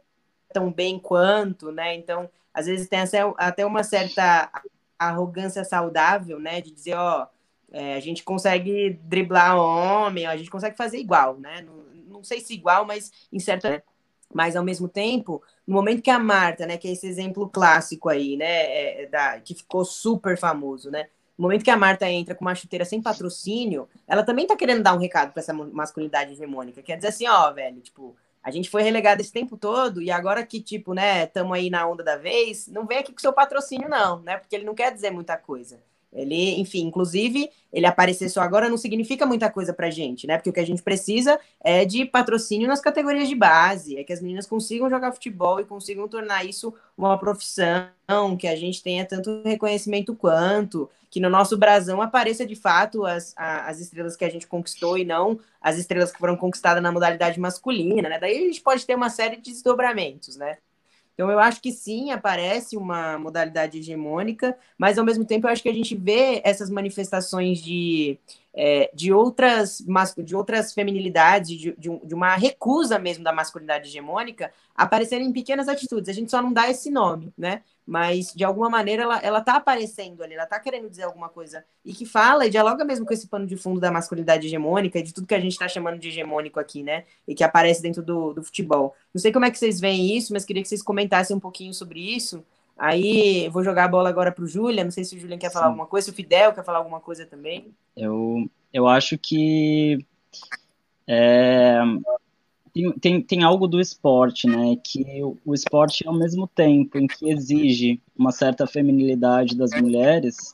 [SPEAKER 1] tão bem quanto, né? Então, às vezes tem até uma certa arrogância saudável, né? De dizer, ó, é, a gente consegue driblar homem, a gente consegue fazer igual, né? Não, não sei se igual, mas em certa. Mas ao mesmo tempo, no momento que a Marta, né, que é esse exemplo clássico aí, né, é, é da, que ficou super famoso, né? No momento que a Marta entra com uma chuteira sem patrocínio, ela também tá querendo dar um recado para essa masculinidade hegemônica. Quer dizer assim, ó, velho, tipo, a gente foi relegado esse tempo todo e agora que, tipo, né, estamos aí na onda da vez, não vem aqui com seu patrocínio, não, né? Porque ele não quer dizer muita coisa. Ele, enfim, inclusive, ele aparecer só agora não significa muita coisa pra gente, né? Porque o que a gente precisa é de patrocínio nas categorias de base, é que as meninas consigam jogar futebol e consigam tornar isso uma profissão, que a gente tenha tanto reconhecimento quanto, que no nosso brasão apareça de fato as, as estrelas que a gente conquistou e não as estrelas que foram conquistadas na modalidade masculina, né? Daí a gente pode ter uma série de desdobramentos, né? Então, eu acho que sim, aparece uma modalidade hegemônica, mas ao mesmo tempo eu acho que a gente vê essas manifestações de, é, de, outras, de outras feminilidades, de, de, de, uma recusa mesmo da masculinidade hegemônica, aparecerem em pequenas atitudes. A gente só não dá esse nome, né? mas de alguma maneira ela, ela tá aparecendo ali, ela tá querendo dizer alguma coisa e que fala e dialoga mesmo com esse pano de fundo da masculinidade hegemônica de tudo que a gente está chamando de hegemônico aqui, né? E que aparece dentro do, do futebol. Não sei como é que vocês veem isso, mas queria que vocês comentassem um pouquinho sobre isso. Aí vou jogar a bola agora para o Julian. Não sei se o Julian quer Sim. falar alguma coisa, se o Fidel quer falar alguma coisa também.
[SPEAKER 4] Eu, eu acho que é, tem, tem, tem algo do esporte, né? Que o, o esporte, ao mesmo tempo em que exige uma certa feminilidade das mulheres,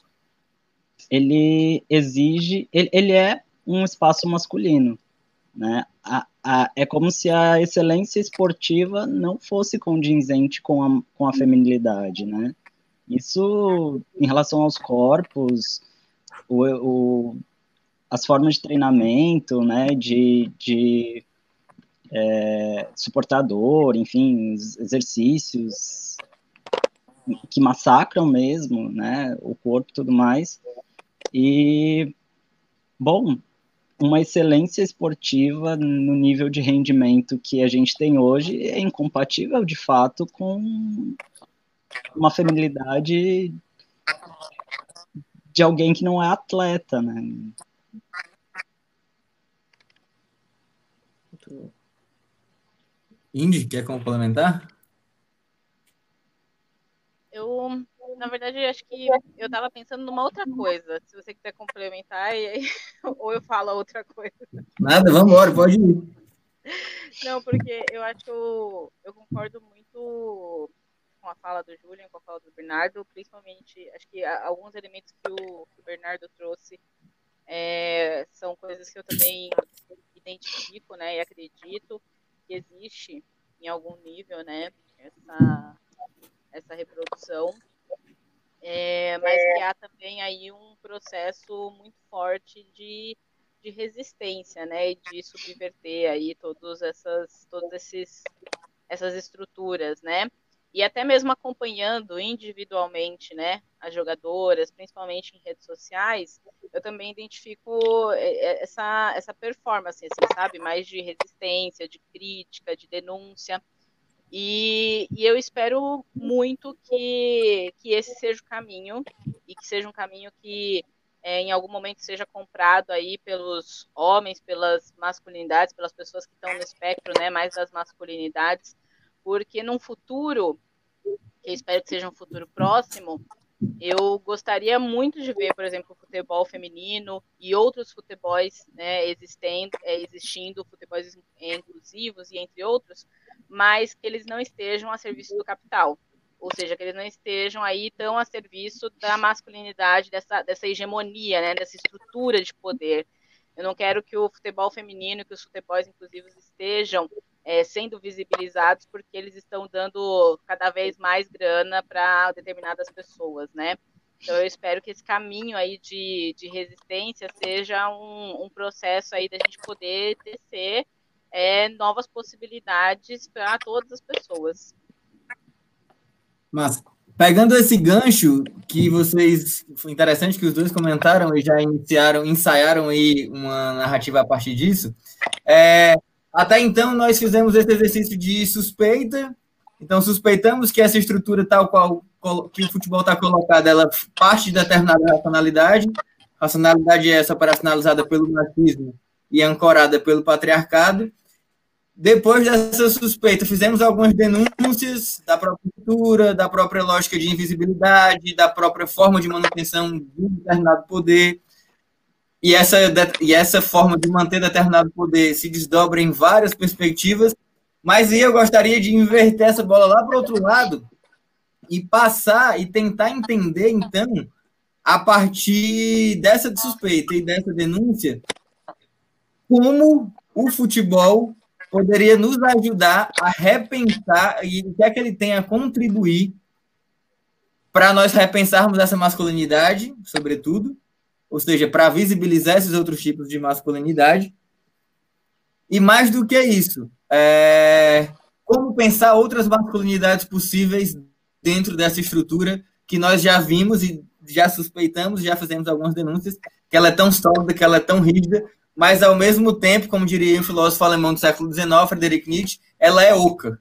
[SPEAKER 4] ele exige, ele, ele é um espaço masculino, né? A, a, é como se a excelência esportiva não fosse condizente com a, com a feminilidade, né? Isso, em relação aos corpos, o, o as formas de treinamento, né, de, de é, suportador, enfim, exercícios que massacram mesmo, né, o corpo e tudo mais. E, bom, uma excelência esportiva no nível de rendimento que a gente tem hoje é incompatível, de fato, com uma feminilidade de alguém que não é atleta, né?
[SPEAKER 2] Indy, quer complementar?
[SPEAKER 3] Eu, na verdade, acho que eu estava pensando numa outra coisa. Se você quiser complementar, aí, ou eu falo outra coisa.
[SPEAKER 2] Nada, vamos embora, pode ir.
[SPEAKER 3] Não, porque eu acho que eu, eu concordo muito com a fala do Julian, com a fala do Bernardo, principalmente, acho que alguns elementos que o, que o Bernardo trouxe é, são coisas que eu também identifico, né, e acredito que existe em algum nível, né, essa, essa reprodução, é, mas que há também aí um processo muito forte de, de resistência, né, e de subverter aí todos essas, todos esses essas estruturas, né? e até mesmo acompanhando individualmente, né, as jogadoras, principalmente em redes sociais, eu também identifico é, é, essa, essa performance, assim, sabe, mais de resistência, de crítica, de denúncia, e, e eu espero muito que, que esse seja o caminho, e que seja um caminho que é, em algum momento seja comprado aí pelos homens, pelas masculinidades, pelas pessoas que estão no espectro, né, mais das masculinidades, porque num futuro, que eu espero que seja um futuro próximo, eu gostaria muito de ver, por exemplo, o futebol feminino e outros futebols né, existendo, é, existindo, futebols inclusivos e entre outros, mas que eles não estejam a serviço do capital. Ou seja, que eles não estejam aí tão a serviço da masculinidade, dessa, dessa hegemonia, né, dessa estrutura de poder. Eu não quero que o futebol feminino, que os futebols inclusivos estejam é, sendo visibilizados porque eles estão dando cada vez mais grana para determinadas pessoas, né? Então eu espero que esse caminho aí de, de resistência seja um, um processo aí da gente poder tecer é, novas possibilidades para todas as pessoas.
[SPEAKER 2] Mas pegando esse gancho que vocês foi interessante que os dois comentaram e já iniciaram, ensaiaram aí uma narrativa a partir disso. É, até então, nós fizemos esse exercício de suspeita. Então, suspeitamos que essa estrutura tal qual que o futebol está colocado, ela parte de determinada racionalidade. Racionalidade é essa operacionalizada pelo machismo e ancorada pelo patriarcado. Depois dessa suspeita, fizemos algumas denúncias da própria estrutura, da própria lógica de invisibilidade, da própria forma de manutenção de determinado poder. E essa, e essa forma de manter determinado poder se desdobra em várias perspectivas, mas eu gostaria de inverter essa bola lá para o outro lado e passar e tentar entender, então, a partir dessa suspeita e dessa denúncia, como o futebol poderia nos ajudar a repensar e o que é que ele tem a contribuir para nós repensarmos essa masculinidade, sobretudo, ou seja, para visibilizar esses outros tipos de masculinidade. E mais do que isso, é, como pensar outras masculinidades possíveis dentro dessa estrutura que nós já vimos e já suspeitamos, já fizemos algumas denúncias, que ela é tão sólida, que ela é tão rígida, mas ao mesmo tempo, como diria um filósofo alemão do século XIX, Friedrich Nietzsche, ela é oca.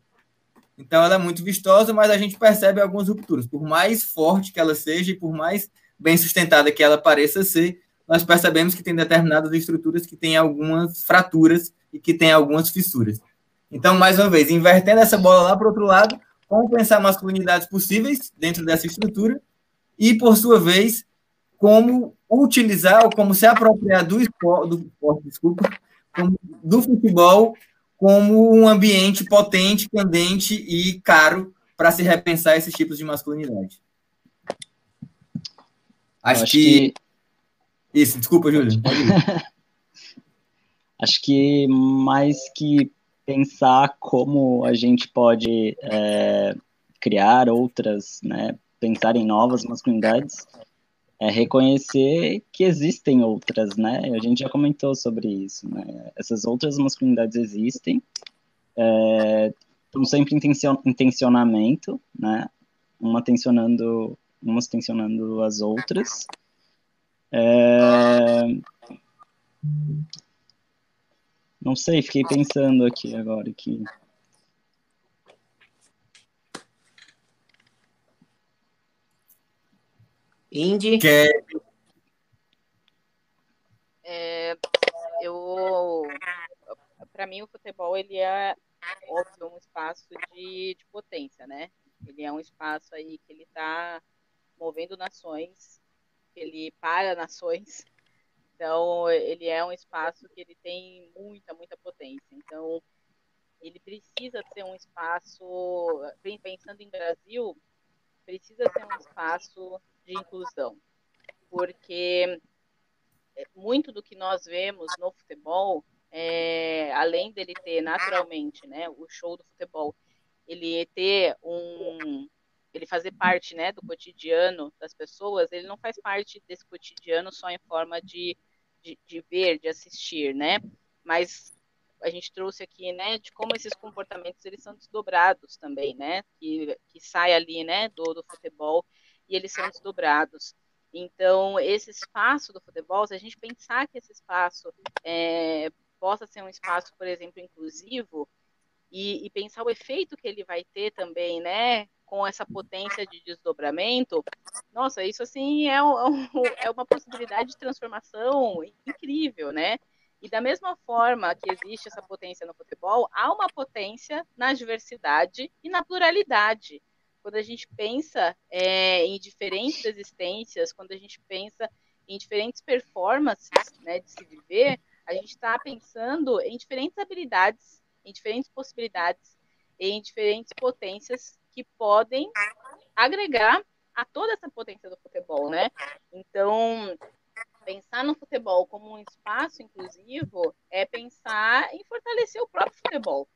[SPEAKER 2] Então ela é muito vistosa, mas a gente percebe algumas rupturas. Por mais forte que ela seja e por mais bem sustentada que ela pareça ser, nós percebemos que tem determinadas estruturas que têm algumas fraturas e que têm algumas fissuras. Então, mais uma vez, invertendo essa bola lá para o outro lado, como pensar masculinidades possíveis dentro dessa estrutura e, por sua vez, como utilizar ou como se apropriar do esporte, do, esporte, desculpa, do futebol como um ambiente potente, candente e caro para se repensar esses tipos de masculinidade. Acho, acho que... que... Isso, desculpa, Júlio.
[SPEAKER 4] acho que mais que pensar como a gente pode é, criar outras, né, pensar em novas masculinidades, é reconhecer que existem outras, né? A gente já comentou sobre isso, né? Essas outras masculinidades existem, é, estão sempre em tensionamento, né? Uma tensionando, umas tensionando as outras. É... Não sei, fiquei pensando aqui agora que
[SPEAKER 1] Indy.
[SPEAKER 2] Que...
[SPEAKER 3] É, eu, para mim, o futebol ele é óbvio um espaço de, de potência, né? Ele é um espaço aí que ele está movendo nações, que ele para nações. Então, ele é um espaço que ele tem muita, muita potência. Então, ele precisa ser um espaço, pensando em Brasil, precisa ser um espaço de inclusão, porque é, muito do que nós vemos no futebol, é, além dele ter naturalmente, né, o show do futebol, ele ter um, ele fazer parte, né, do cotidiano das pessoas, ele não faz parte desse cotidiano só em forma de, de, de ver, de assistir, né, mas a gente trouxe aqui, né, de como esses comportamentos eles são desdobrados também, né, que, que sai ali, né, do, do futebol e eles são desdobrados. Então, esse espaço do futebol, se a gente pensar que esse espaço é, possa ser um espaço, por exemplo, inclusivo, e, e, pensar o efeito que ele vai ter também, né, com essa potência de desdobramento, nossa, isso assim é, um, é uma possibilidade de transformação incrível, né? E da mesma forma que existe essa potência no futebol, há uma potência na diversidade e na pluralidade. Quando a gente pensa é, em diferentes existências, quando a gente pensa em diferentes performances né, de se viver, a gente está pensando em diferentes habilidades, em diferentes possibilidades, em diferentes potências que podem agregar a toda essa potência do futebol, né? Então, pensar no futebol como um espaço inclusivo é pensar em fortalecer o próprio futebol.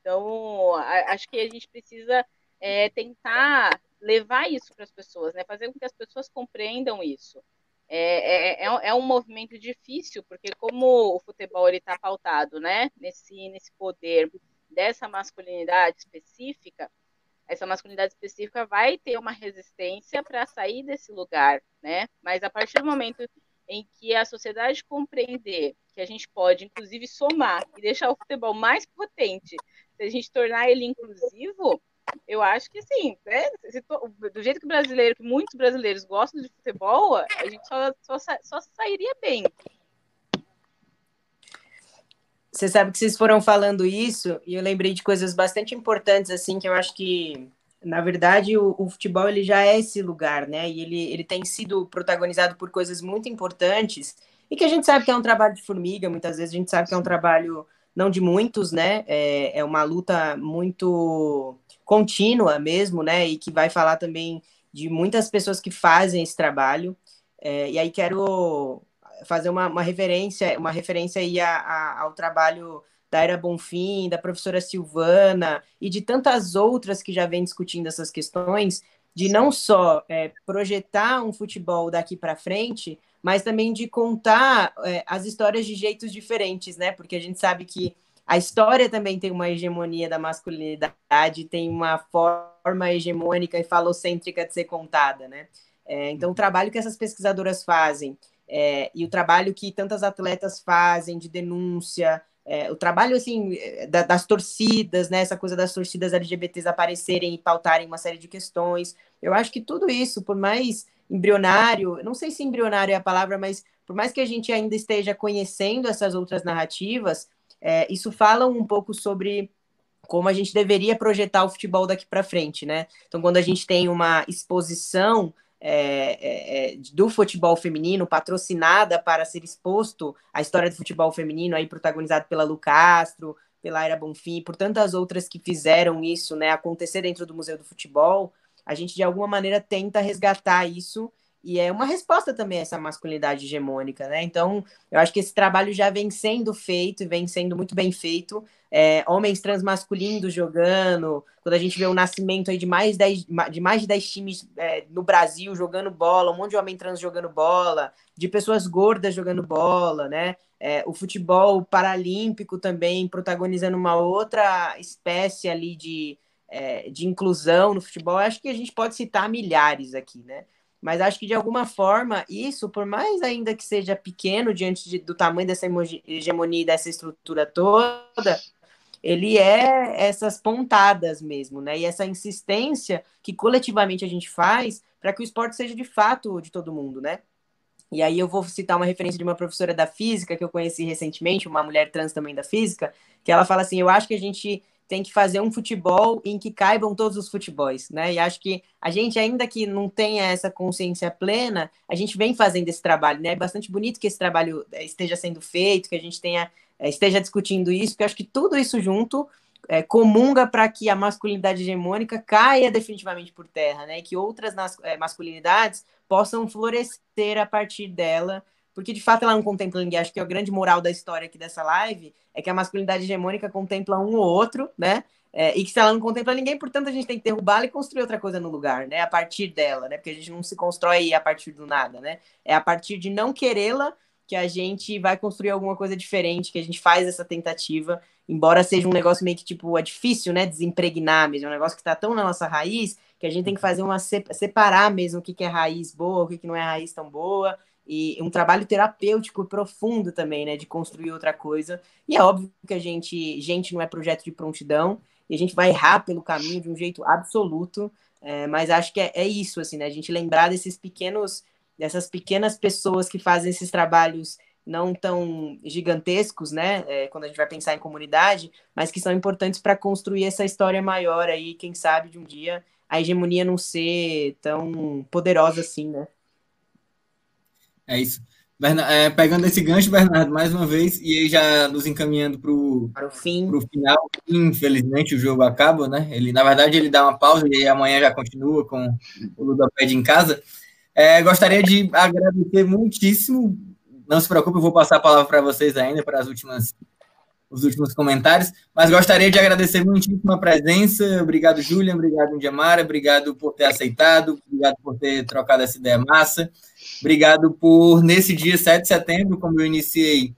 [SPEAKER 3] Então, acho que a gente precisa é, tentar levar isso para as pessoas, né? fazer com que as pessoas compreendam isso. É, é, é, é um movimento difícil, porque como o futebol está pautado né? nesse, nesse poder dessa masculinidade específica, essa masculinidade específica vai ter uma resistência para sair desse lugar, né? Mas a partir do momento em que a sociedade compreender que a gente pode, inclusive, somar e deixar o futebol mais potente, se a gente tornar ele inclusivo, eu acho que sim, né? do jeito que brasileiro, que muitos brasileiros gostam de futebol, a gente só, só, só sairia bem.
[SPEAKER 1] Você sabe que vocês foram falando isso e eu lembrei de coisas bastante importantes assim que eu acho que na verdade, o, o, futebol ele já é esse lugar, né? E ele, ele tem sido protagonizado por coisas muito importantes e que a gente sabe que é um trabalho de formiga, muitas vezes a gente sabe que é um trabalho não de muitos, né? É, é uma luta muito contínua mesmo, né? E que vai falar também de muitas pessoas que fazem esse trabalho. É, e aí quero fazer uma, uma referência, uma referência aí a, a, ao trabalho da Era Bonfim, da professora Silvana e de tantas outras que já vêm discutindo essas questões, de não só é, projetar um futebol daqui para frente, mas também de contar é, as histórias de jeitos diferentes, né? Porque a gente sabe que a história também tem uma hegemonia da masculinidade, tem uma forma hegemônica e falocêntrica de ser contada, né? É, então, o trabalho que essas pesquisadoras fazem é, e o trabalho que tantas atletas fazem de denúncia, é, o trabalho assim da, das torcidas, né, essa coisa das torcidas LGBTs aparecerem e pautarem uma série de questões. Eu acho que tudo isso, por mais embrionário, não sei se embrionário é a palavra, mas por mais que a gente ainda esteja conhecendo essas outras narrativas, é, isso fala um pouco sobre como a gente deveria projetar o futebol daqui para frente, né? Então, quando a gente tem uma exposição é, é, é, do futebol feminino, patrocinada para ser exposto a história do futebol feminino, aí protagonizado pela Lu Castro, pela Aira Bonfim, por tantas outras que fizeram isso né, acontecer dentro do Museu do Futebol, a gente de alguma maneira tenta resgatar isso e é uma resposta também a essa masculinidade hegemônica, né? Então, eu acho que esse trabalho já vem sendo feito e vem sendo muito bem feito. É, homens transmasculinos jogando, quando a gente vê o nascimento aí de mais, 10, de mais de 10 times é, no Brasil jogando bola, um monte de homem trans jogando bola, de pessoas gordas jogando bola, né? É, o futebol paralímpico também protagonizando uma outra espécie ali de, é, de inclusão no futebol. Acho que a gente pode citar milhares aqui, né? Mas acho que de alguma forma isso, por mais ainda que seja pequeno diante de, do tamanho dessa hegemonia e dessa estrutura toda, ele é essas pontadas mesmo, né? E essa insistência que coletivamente a gente faz para que o esporte seja de fato de todo mundo, né? E aí eu vou citar uma referência de uma professora da física que eu conheci recentemente, uma mulher trans também da física, que ela fala assim: "Eu acho que a gente tem que fazer um futebol em que caibam todos os futebols, né? E acho que a gente, ainda que não tenha essa consciência plena, a gente vem fazendo esse trabalho, né? É bastante bonito que esse trabalho eh, esteja sendo feito, que a gente tenha eh, esteja discutindo isso, porque acho que tudo isso junto é, comunga para que a masculinidade hegemônica caia definitivamente por terra, né? E que outras masculinidades possam florescer a partir dela porque de fato ela não contempla ninguém. Acho que a grande moral da história aqui dessa live é que a masculinidade hegemônica contempla um ou outro, né? É, e que se ela não contempla ninguém, portanto a gente tem que derrubá-la e construir outra coisa no lugar, né? A partir dela, né? Porque a gente não se constrói a partir do nada, né? É a partir de não querê-la que a gente vai construir alguma coisa diferente, que a gente faz essa tentativa, embora seja um negócio meio que tipo é difícil, né? Desempregnar mesmo, é um negócio que está tão na nossa raiz que a gente tem que fazer uma separar mesmo o que, que é raiz boa, o que, que não é raiz tão boa e um trabalho terapêutico profundo também, né, de construir outra coisa. E é óbvio que a gente, gente não é projeto de prontidão, e a gente vai errar pelo caminho de um jeito absoluto, é, mas acho que é, é, isso, assim, né, a gente lembrar desses pequenos, dessas pequenas pessoas que fazem esses trabalhos não tão gigantescos, né, é, quando a gente vai pensar em comunidade, mas que são importantes para construir essa história maior aí, quem sabe de um dia a hegemonia não ser tão poderosa assim, né.
[SPEAKER 2] É isso. Bernardo, é, pegando esse gancho, Bernardo, mais uma vez, e aí já nos encaminhando pro,
[SPEAKER 1] para o fim.
[SPEAKER 2] Pro final. Infelizmente o jogo acaba, né? Ele, na verdade, ele dá uma pausa e amanhã já continua com o Ludoped em casa. É, gostaria de agradecer muitíssimo. Não se preocupe, eu vou passar a palavra para vocês ainda para as últimas os últimos comentários, mas gostaria de agradecer muitíssimo a presença. Obrigado, Julian, obrigado, Indiamara, obrigado por ter aceitado, obrigado por ter trocado essa ideia massa. Obrigado por, nesse dia 7 de setembro, como eu iniciei,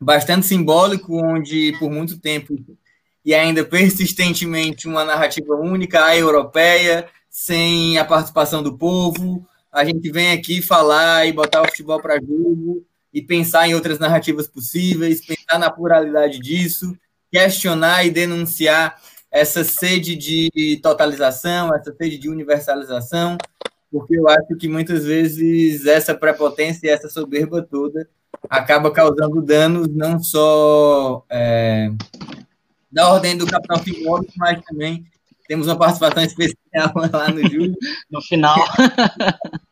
[SPEAKER 2] bastante simbólico, onde por muito tempo e ainda persistentemente uma narrativa única, a europeia, sem a participação do povo. A gente vem aqui falar e botar o futebol para jogo e pensar em outras narrativas possíveis, pensar na pluralidade disso, questionar e denunciar essa sede de totalização, essa sede de universalização, porque eu acho que muitas vezes essa prepotência e essa soberba toda acaba causando danos não só é, da ordem do capital simbólico, mas também temos uma participação especial lá no Júlio.
[SPEAKER 4] No final.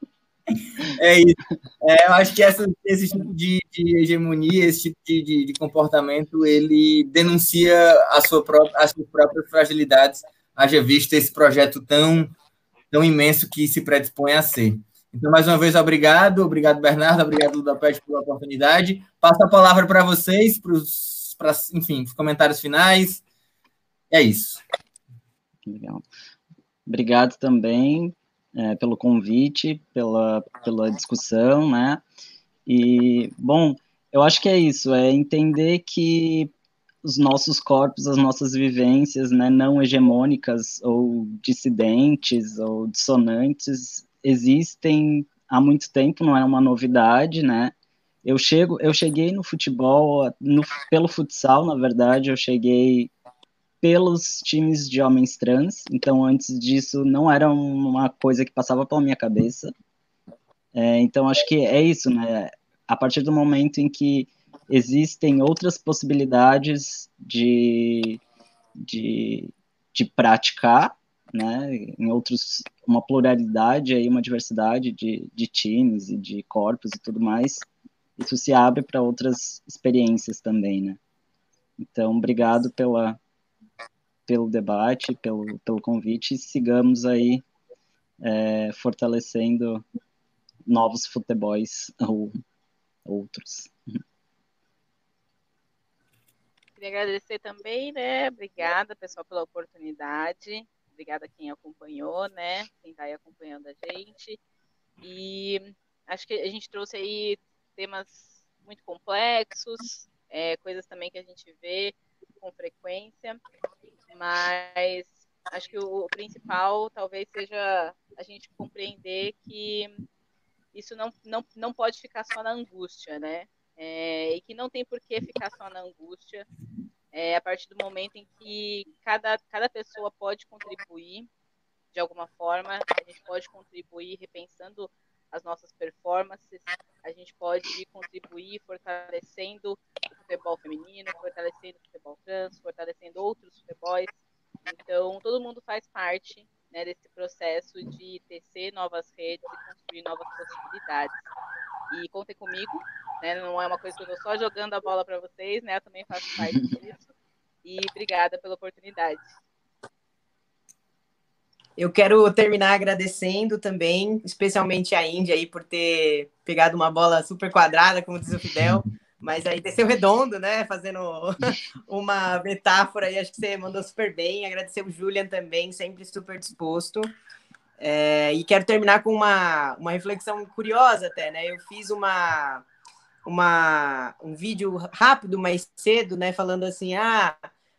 [SPEAKER 2] É isso. É, eu acho que essa, esse tipo de, de, hegemonia, esse tipo de, de, de, comportamento, ele denuncia a sua própria, as suas próprias fragilidades, haja visto esse projeto tão tão imenso que se predispõe a ser. Então, mais uma vez, obrigado. Obrigado, Bernardo. Obrigado, Ludopete, pela oportunidade. Passo a palavra para vocês, para, enfim, os comentários finais. É isso.
[SPEAKER 4] Legal. Obrigado também é, pelo convite, pela, pela discussão, né? E, bom, eu acho que é isso, é entender que os nossos corpos, as nossas vivências, né, não hegemônicas ou dissidentes ou dissonantes existem há muito tempo, não é uma novidade, né? Eu chego, eu cheguei no futebol, no, pelo futsal, na verdade, eu cheguei pelos times de homens trans, então antes disso não era uma coisa que passava pela minha cabeça. É, então acho que é isso, né? A partir do momento em que existem outras possibilidades de, de, de praticar, né, em outros, uma pluralidade, aí, uma diversidade de, de times e de corpos e tudo mais, isso se abre para outras experiências também, né. Então, obrigado pela, pelo debate, pelo, pelo convite, e sigamos aí é, fortalecendo novos futebols ou outros.
[SPEAKER 3] Queria agradecer também, né? Obrigada, pessoal, pela oportunidade. Obrigada a quem acompanhou, né? Quem está aí acompanhando a gente. E acho que a gente trouxe aí temas muito complexos, é, coisas também que a gente vê com frequência, mas acho que o, principal talvez seja a gente compreender que isso não, não, não pode ficar só na angústia, né? É, e que não tem por que ficar só na angústia, é, a partir do momento em que cada, cada pessoa pode contribuir de alguma forma, a gente pode contribuir repensando as nossas performances, a gente pode contribuir fortalecendo o futebol feminino, fortalecendo o futebol trans, fortalecendo outros futebols. Então, todo mundo faz parte né, desse processo de tecer novas redes e construir novas possibilidades. E contem comigo, né, não é uma coisa que eu estou só jogando a bola para vocês, né, eu também faço parte disso. E obrigada pela oportunidade.
[SPEAKER 1] Eu quero terminar agradecendo também, especialmente a Índia aí por ter pegado uma bola super quadrada, como diz o Fidel, mas aí desceu redondo, né? Fazendo uma metáfora aí, acho que você mandou super bem. Agradecer o Julian também, sempre super disposto. É, e quero terminar com uma, uma reflexão curiosa até, né? Eu fiz uma, uma, um vídeo rápido, mais cedo, né? Falando assim, ah,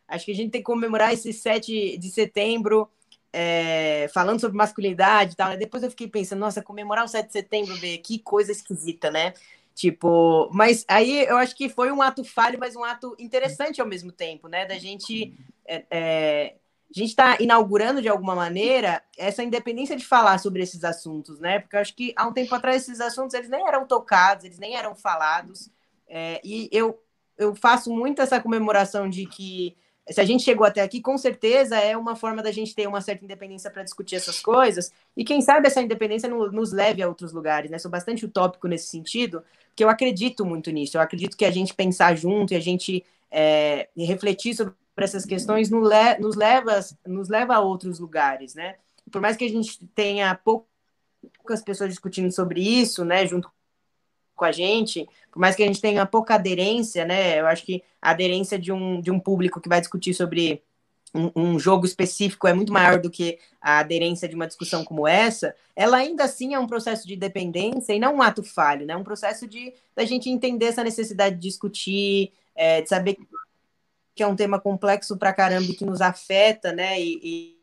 [SPEAKER 1] acho que a gente tem que comemorar esse 7 de setembro é, falando sobre masculinidade e tal, né? Depois eu fiquei pensando, nossa, comemorar o 7 de setembro, B, que coisa esquisita, né? Tipo, mas aí eu acho que foi um ato falho, mas um ato interessante ao mesmo tempo, né? Da gente. É, é, a gente está inaugurando de alguma maneira essa independência de falar sobre esses assuntos, né? Porque eu acho que há um tempo atrás esses assuntos eles nem eram tocados, eles nem eram falados. É, e eu, eu faço muito essa comemoração de que se a gente chegou até aqui, com certeza é uma forma da gente ter uma certa independência para discutir essas coisas. E quem sabe essa independência nos leve a outros lugares, né? Sou bastante utópico nesse sentido, porque eu acredito muito nisso. Eu acredito que a gente pensar junto e a gente é, refletir sobre essas questões nos, le nos, leva, nos leva a outros lugares, né? Por mais que a gente tenha poucas pessoas discutindo sobre isso, né, junto com a gente, por mais que a gente tenha pouca aderência, né? Eu acho que a aderência de um, de um público que vai discutir sobre um, um, jogo específico é muito maior do que a aderência de uma discussão como essa, ela ainda assim é um processo de dependência e não um ato falho, né? Um processo de da gente entender essa necessidade de discutir, é, de saber que é um tema complexo para caramba e que nos afeta, né? E, e,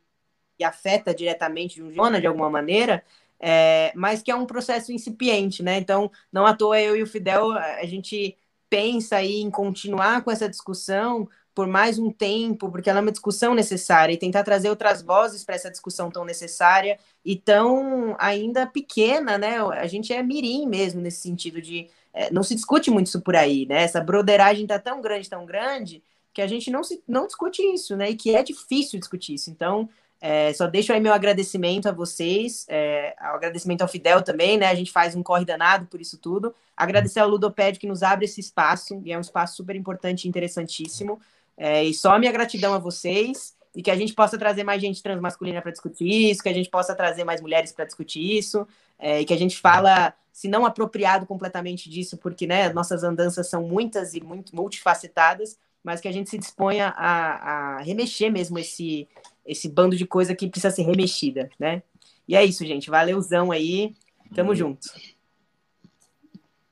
[SPEAKER 1] e afeta diretamente de um de alguma maneira, é, mas que é um processo incipiente, né? Então, não à toa eu e o Fidel, a gente pensa aí em continuar com essa discussão por mais um tempo, porque ela é uma discussão necessária, e tentar trazer outras vozes para essa discussão tão necessária e tão ainda pequena, né? A gente é mirim mesmo nesse sentido de é, não se discute muito isso por aí, né? Essa broderagem está tão grande, tão grande, que a gente não, se, não discute isso, né? E que é difícil discutir isso. Então, é, só deixo aí meu agradecimento a vocês, é, agradecimento ao Fidel também, né? A gente faz um corre danado por isso tudo. Agradecer ao Ludoped que nos abre esse espaço, e é um espaço super importante e interessantíssimo. É, e só minha gratidão a vocês, e que a gente possa trazer mais gente transmasculina para discutir isso, que a gente possa trazer mais mulheres para discutir isso, é, e que a gente fala, se não apropriado completamente disso, porque né, nossas andanças são muitas e muito multifacetadas, mas que a gente se disponha a, a remexer mesmo esse, esse bando de coisa que precisa ser remexida, né? E é isso, gente. Valeuzão aí. Tamo junto.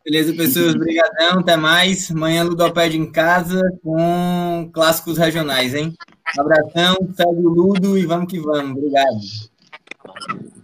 [SPEAKER 2] Beleza, pessoas. Obrigadão. Até mais. Amanhã Ludopédia em casa com clássicos regionais, hein? Um abração, segue o Ludo e vamos que vamos. Obrigado.